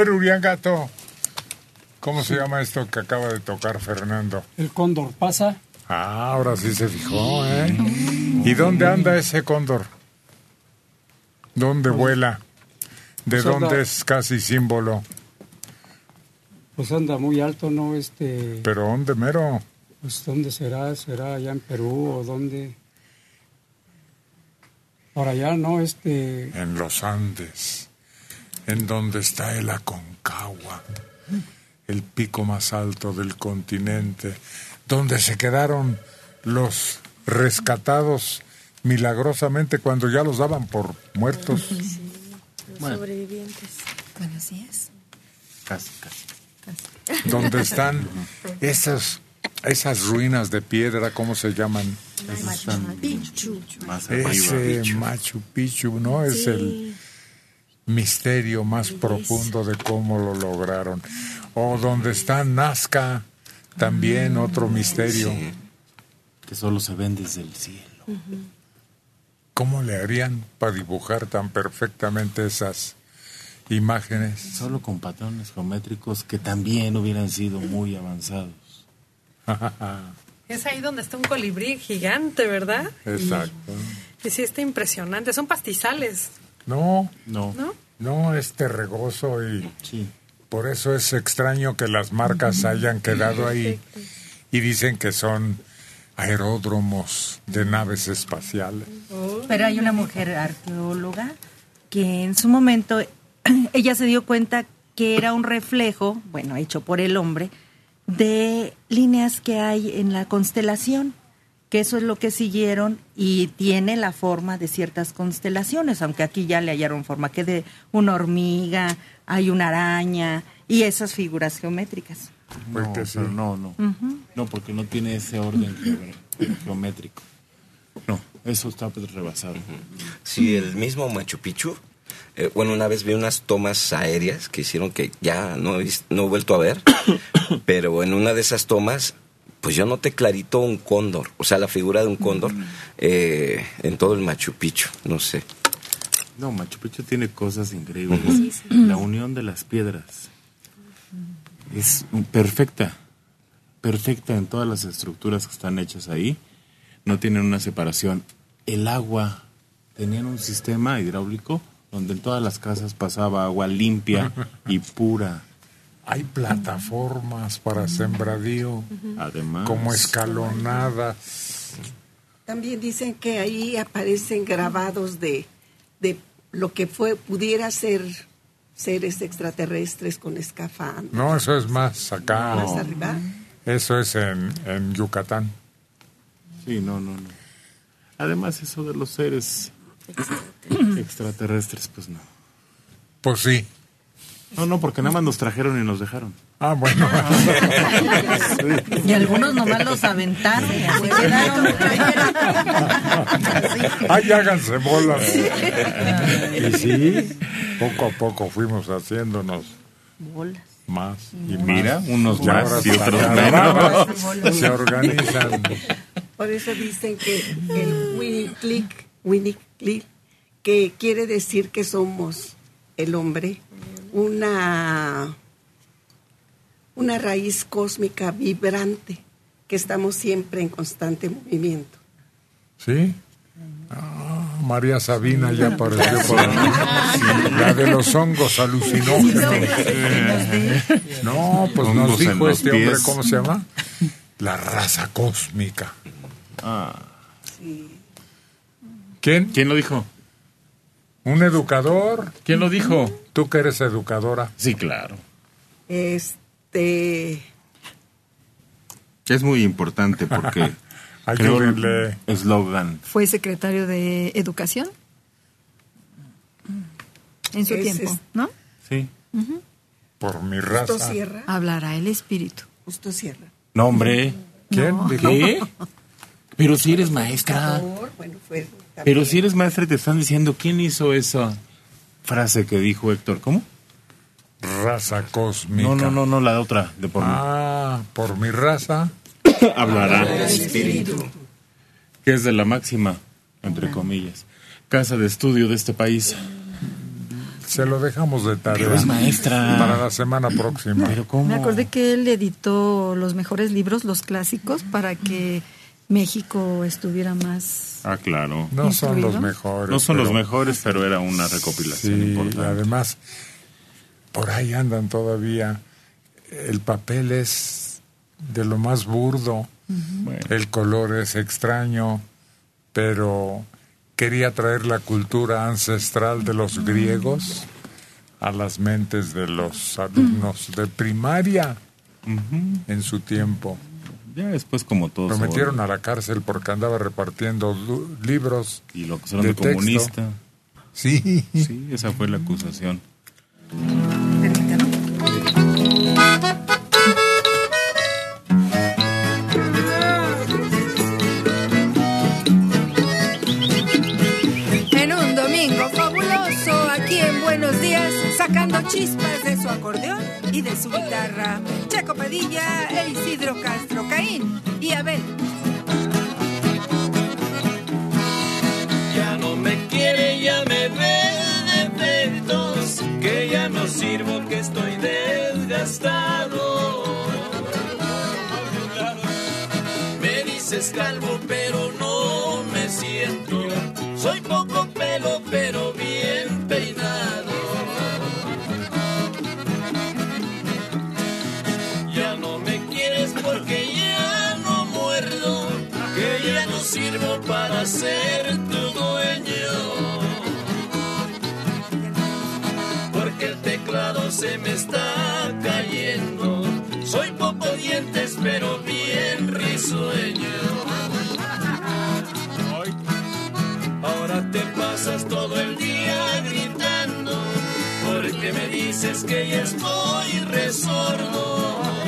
[SPEAKER 1] Ver, Uriangato, ¿cómo se llama esto que acaba de tocar Fernando?
[SPEAKER 21] El cóndor pasa.
[SPEAKER 1] Ah, ahora sí se fijó, ¿eh? ¿Y dónde anda ese cóndor? ¿Dónde vuela? ¿De
[SPEAKER 21] Pues anda-
[SPEAKER 1] dónde es casi símbolo?
[SPEAKER 21] Pues anda muy alto, ¿no? Este,
[SPEAKER 1] ¿Pero dónde mero?
[SPEAKER 21] pues ¿dónde será? ¿Será allá en Perú o dónde? Por allá, ¿no? Este,
[SPEAKER 1] En los Andes, en donde está el Aconcagua, el pico más alto del continente, donde se quedaron los rescatados milagrosamente cuando ya los daban por muertos.
[SPEAKER 7] Los sobrevivientes.
[SPEAKER 4] Buenos días.
[SPEAKER 15] Casi, casi.
[SPEAKER 1] donde están esas, esas ruinas de piedra, ¿cómo se llaman?
[SPEAKER 7] Machu Picchu.
[SPEAKER 1] Ese Machu Picchu, ¿no? Es
[SPEAKER 7] Sí.
[SPEAKER 1] el misterio más profundo de cómo lo lograron. O donde está Nazca, también otro misterio.
[SPEAKER 15] Que solo se ven desde el cielo.
[SPEAKER 1] ¿Cómo le harían para dibujar tan perfectamente esas imágenes?
[SPEAKER 15] Solo con patrones geométricos que también hubieran sido muy avanzados.
[SPEAKER 17] Es ahí donde está un colibrí gigante, ¿verdad?
[SPEAKER 1] Exacto.
[SPEAKER 17] Y sí, está impresionante. Son pastizales,
[SPEAKER 1] No,
[SPEAKER 15] no,
[SPEAKER 17] ¿no?
[SPEAKER 1] no es terregoso y por eso es extraño que las marcas hayan quedado ahí y dicen que son aeródromos de naves espaciales.
[SPEAKER 4] Pero hay una mujer arqueóloga que en su momento ella se dio cuenta que era un reflejo, bueno, hecho por el hombre, de líneas que hay en la constelación, que eso es lo que siguieron y tiene la forma de ciertas constelaciones, aunque aquí ya le hallaron forma que de una hormiga, hay una araña y esas figuras geométricas.
[SPEAKER 1] Pues
[SPEAKER 15] no,
[SPEAKER 1] sí.
[SPEAKER 15] no, no. Porque no tiene ese orden geométrico. No, eso está pues rebasado.
[SPEAKER 26] Sí, el mismo Machu Picchu. eh, bueno, una vez vi unas tomas aéreas que hicieron que ya no he, no he vuelto a ver, pero en una de esas tomas, pues yo noté clarito un cóndor, o sea, la figura de un cóndor eh, en todo el Machu Picchu, no sé.
[SPEAKER 15] No, Machu Picchu tiene cosas increíbles.
[SPEAKER 26] Sí, sí.
[SPEAKER 15] La unión de las piedras es perfecta, perfecta en todas las estructuras que están hechas ahí. No tienen una separación. El agua, tenían un sistema hidráulico donde en todas las casas pasaba agua limpia y pura.
[SPEAKER 1] Hay plataformas para sembradío,
[SPEAKER 15] Además,
[SPEAKER 1] como escalonadas.
[SPEAKER 18] También dicen que ahí aparecen grabados de, de lo que fue pudiera ser seres extraterrestres con escafandra.
[SPEAKER 1] No, eso es más acá.
[SPEAKER 18] Más arriba.
[SPEAKER 1] Eso es en, en Yucatán.
[SPEAKER 15] Sí, no, no, no. Además, eso de los seres extraterrestres, pues no.
[SPEAKER 1] Pues sí.
[SPEAKER 15] No, no, porque nada más nos trajeron y nos dejaron.
[SPEAKER 1] Ah, bueno.
[SPEAKER 4] Y algunos nomás los aventaron y así quedaron.
[SPEAKER 1] Ay, háganse bolas. Y sí, poco a poco fuimos haciéndonos
[SPEAKER 4] Bolas.
[SPEAKER 1] más y más.
[SPEAKER 15] Mira, unos
[SPEAKER 1] Y
[SPEAKER 15] más y otros menos.
[SPEAKER 1] Se organizan.
[SPEAKER 18] Por eso dicen que el Winnie Click, Winnie Click, que quiere decir que somos el hombre, una, una raíz cósmica vibrante, que estamos siempre en constante movimiento.
[SPEAKER 1] ¿Sí? Ah, María Sabina ya apareció por ahí. La de los hongos alucinógenos. No, pues nos dijo este hombre. ¿cómo se llama? La raza cósmica.
[SPEAKER 15] Ah.
[SPEAKER 1] ¿Quién?
[SPEAKER 15] ¿Quién lo dijo?
[SPEAKER 1] ¿Un educador?
[SPEAKER 15] ¿Quién lo dijo?
[SPEAKER 1] Tú que eres educadora.
[SPEAKER 15] Sí, claro.
[SPEAKER 18] Este,
[SPEAKER 15] Es muy importante porque
[SPEAKER 1] Ayúdenle.
[SPEAKER 15] eslogan.
[SPEAKER 5] Fue secretario de Educación en su tiempo,
[SPEAKER 18] es-
[SPEAKER 5] ¿no?
[SPEAKER 15] Sí.
[SPEAKER 1] Por mi
[SPEAKER 18] Justo
[SPEAKER 1] raza.
[SPEAKER 18] Sierra.
[SPEAKER 5] Hablará el espíritu.
[SPEAKER 18] Justo Sierra.
[SPEAKER 15] No, hombre.
[SPEAKER 1] ¿Quién?
[SPEAKER 5] No.
[SPEAKER 15] ¿Qué? Pero si eres maestra.
[SPEAKER 18] Bueno, fue
[SPEAKER 15] Pero si eres maestra y te están diciendo quién hizo esa frase que dijo Héctor. ¿Cómo?
[SPEAKER 1] Raza cósmica.
[SPEAKER 15] No, no, no, no, la otra. De por mí.
[SPEAKER 1] Ah, por mi raza.
[SPEAKER 15] Hablará.
[SPEAKER 26] El espíritu.
[SPEAKER 15] Que es de la máxima, entre comillas. Casa de estudio de este país.
[SPEAKER 1] Se lo dejamos de tarea.
[SPEAKER 2] Pero es maestra.
[SPEAKER 1] Para la semana próxima.
[SPEAKER 2] Pero ¿cómo?
[SPEAKER 5] Me acordé que él editó los mejores libros, los clásicos, para que México estuviera más...
[SPEAKER 2] Ah, claro.
[SPEAKER 1] No son los mejores.
[SPEAKER 2] No son los
[SPEAKER 1] pero-
[SPEAKER 2] mejores, pero era una recopilación
[SPEAKER 1] Sí,
[SPEAKER 2] importante.
[SPEAKER 1] además, por ahí andan todavía. El papel es de lo más burdo. El color es extraño, pero quería traer la cultura ancestral de los griegos a las mentes de los alumnos de primaria en su tiempo.
[SPEAKER 2] Ya después como todos.
[SPEAKER 1] Lo metieron a la cárcel porque andaba repartiendo libros
[SPEAKER 2] Y lo acusaron
[SPEAKER 1] de
[SPEAKER 2] de comunista.
[SPEAKER 1] Sí.
[SPEAKER 2] Sí, esa fue la acusación.
[SPEAKER 24] En un domingo fabuloso, aquí en Buenos Días, sacando chispas de su acordeón y de su guitarra. Checo Padilla e Isidro Castro, Caín y Abel.
[SPEAKER 10] Ya no me quiere, ya me ve defectos, que ya no sirvo, que estoy desgastado. Me dices calvo, pero no me siento. Soy poco pelo, pero pero bien risueño. Ahora te pasas todo el día gritando, porque me dices que ya estoy resordo.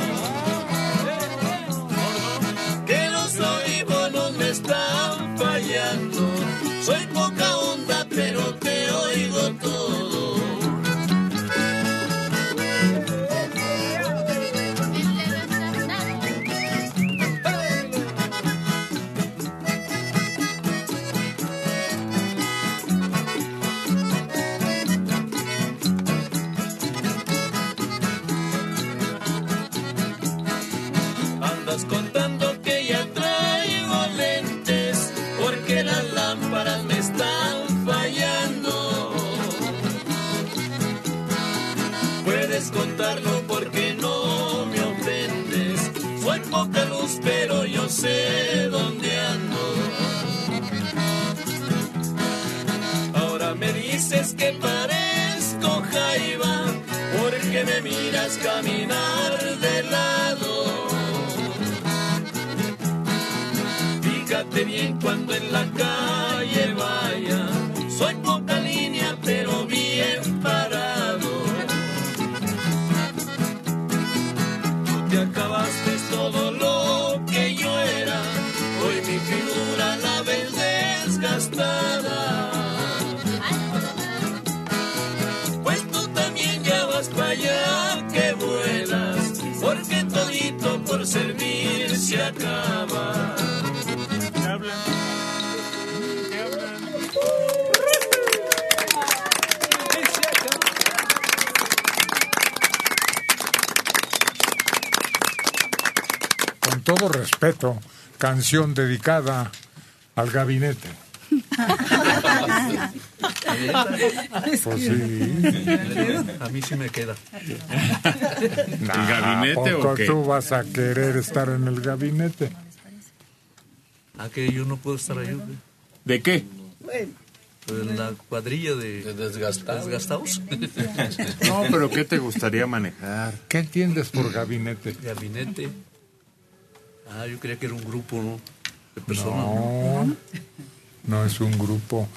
[SPEAKER 10] Pero yo sé dónde ando. Ahora me dices que parezco jaiba porque me miras caminar de lado. Fíjate bien cuando en la calle vaya. Por servir se acaba.
[SPEAKER 1] Con todo respeto, canción dedicada al gabinete. Pues sí.
[SPEAKER 20] A mí sí me queda.
[SPEAKER 1] Nah,
[SPEAKER 2] gabinete
[SPEAKER 1] ¿a
[SPEAKER 2] o qué?
[SPEAKER 1] tú vas a querer estar en el gabinete?
[SPEAKER 20] Ah, que yo no puedo estar ahí. güey.
[SPEAKER 2] ¿De qué?
[SPEAKER 20] Pues en la cuadrilla de, desgastados.
[SPEAKER 2] No, pero ¿qué te gustaría manejar?
[SPEAKER 1] ¿Qué entiendes por gabinete?
[SPEAKER 20] Gabinete. Ah, yo creía que era un grupo, ¿no? De personas.
[SPEAKER 1] No, no es un grupo.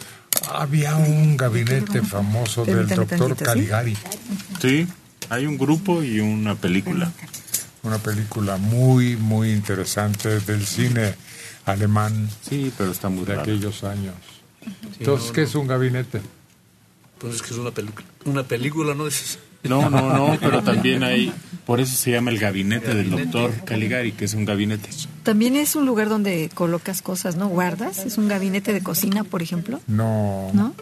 [SPEAKER 1] Había un gabinete famoso del doctor. Caligari.
[SPEAKER 2] Sí, hay un grupo y una película.
[SPEAKER 1] Una película muy, muy interesante del cine alemán.
[SPEAKER 2] Sí, pero está muy
[SPEAKER 1] de aquellos años.
[SPEAKER 20] Sí,
[SPEAKER 1] Entonces,
[SPEAKER 20] no,
[SPEAKER 1] ¿qué
[SPEAKER 20] no.
[SPEAKER 1] es un gabinete?
[SPEAKER 20] Pues es que es una película. Una película, ¿no? Es...
[SPEAKER 2] No, no, no, pero también hay, por eso se llama el gabinete, del doctor Caligari, que es un gabinete.
[SPEAKER 5] También es un lugar donde colocas cosas, ¿no? Guardas. Es un gabinete de cocina, por ejemplo.
[SPEAKER 1] No.
[SPEAKER 5] ¿No?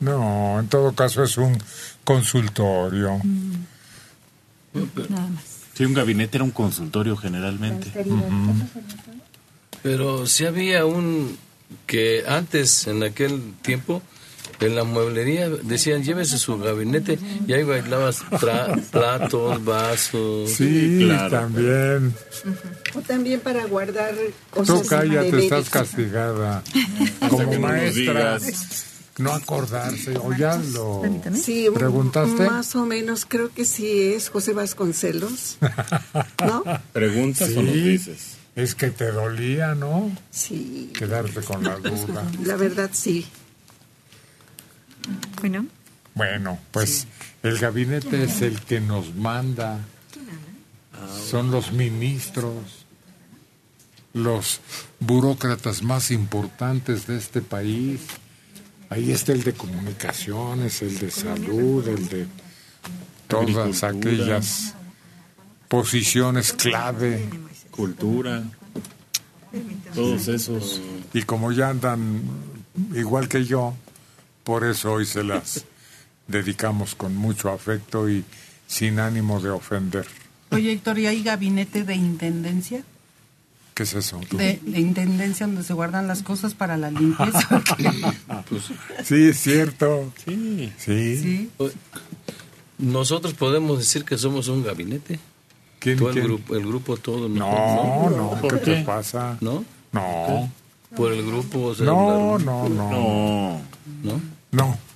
[SPEAKER 1] No, en todo caso es un consultorio.
[SPEAKER 5] Nada más.
[SPEAKER 2] Sí, un gabinete era un consultorio generalmente.
[SPEAKER 8] Pero sí había un que antes, en aquel tiempo, en la mueblería decían llévese su gabinete y ahí bailabas tra- platos, vasos.
[SPEAKER 1] Sí, también.
[SPEAKER 18] O también para guardar
[SPEAKER 1] Tú
[SPEAKER 18] cosas
[SPEAKER 1] cállate,
[SPEAKER 18] de
[SPEAKER 1] estás castigada. Como maestra, no acordarse. O ya lo
[SPEAKER 18] Sí,
[SPEAKER 1] preguntaste.
[SPEAKER 18] más o menos creo que sí es José Vasconcelos. ¿No?
[SPEAKER 2] ¿Preguntas o nos dices?
[SPEAKER 1] es que te dolía, ¿no?
[SPEAKER 18] Sí.
[SPEAKER 1] Quedarte con la duda.
[SPEAKER 18] La verdad sí.
[SPEAKER 5] Bueno.
[SPEAKER 1] Bueno, pues el gabinete es el que nos manda. Son los ministros, los burócratas más importantes de este país. Ahí está el de comunicaciones, el de salud, el de todas aquellas posiciones clave.
[SPEAKER 2] Cultura. Todos esos.
[SPEAKER 1] Y como ya andan igual que yo, por eso hoy se las dedicamos con mucho afecto y sin ánimo de ofender.
[SPEAKER 17] Oye, Héctor, ¿y hay gabinete de intendencia?
[SPEAKER 1] ¿Qué es eso?
[SPEAKER 17] De, de intendencia donde se guardan las cosas para la limpieza.
[SPEAKER 1] Sí, es cierto.
[SPEAKER 2] Sí.
[SPEAKER 1] Sí.
[SPEAKER 8] Nosotros podemos decir que somos un gabinete.
[SPEAKER 1] ¿Quién,
[SPEAKER 8] Todo el grupo, el grupo todo.
[SPEAKER 1] No, no, ¿qué
[SPEAKER 8] ¿Por
[SPEAKER 1] te pasa?
[SPEAKER 8] ¿No?
[SPEAKER 1] No.
[SPEAKER 8] Por el grupo. o sea,
[SPEAKER 1] no, no.
[SPEAKER 2] No.
[SPEAKER 8] ¿No?
[SPEAKER 1] No.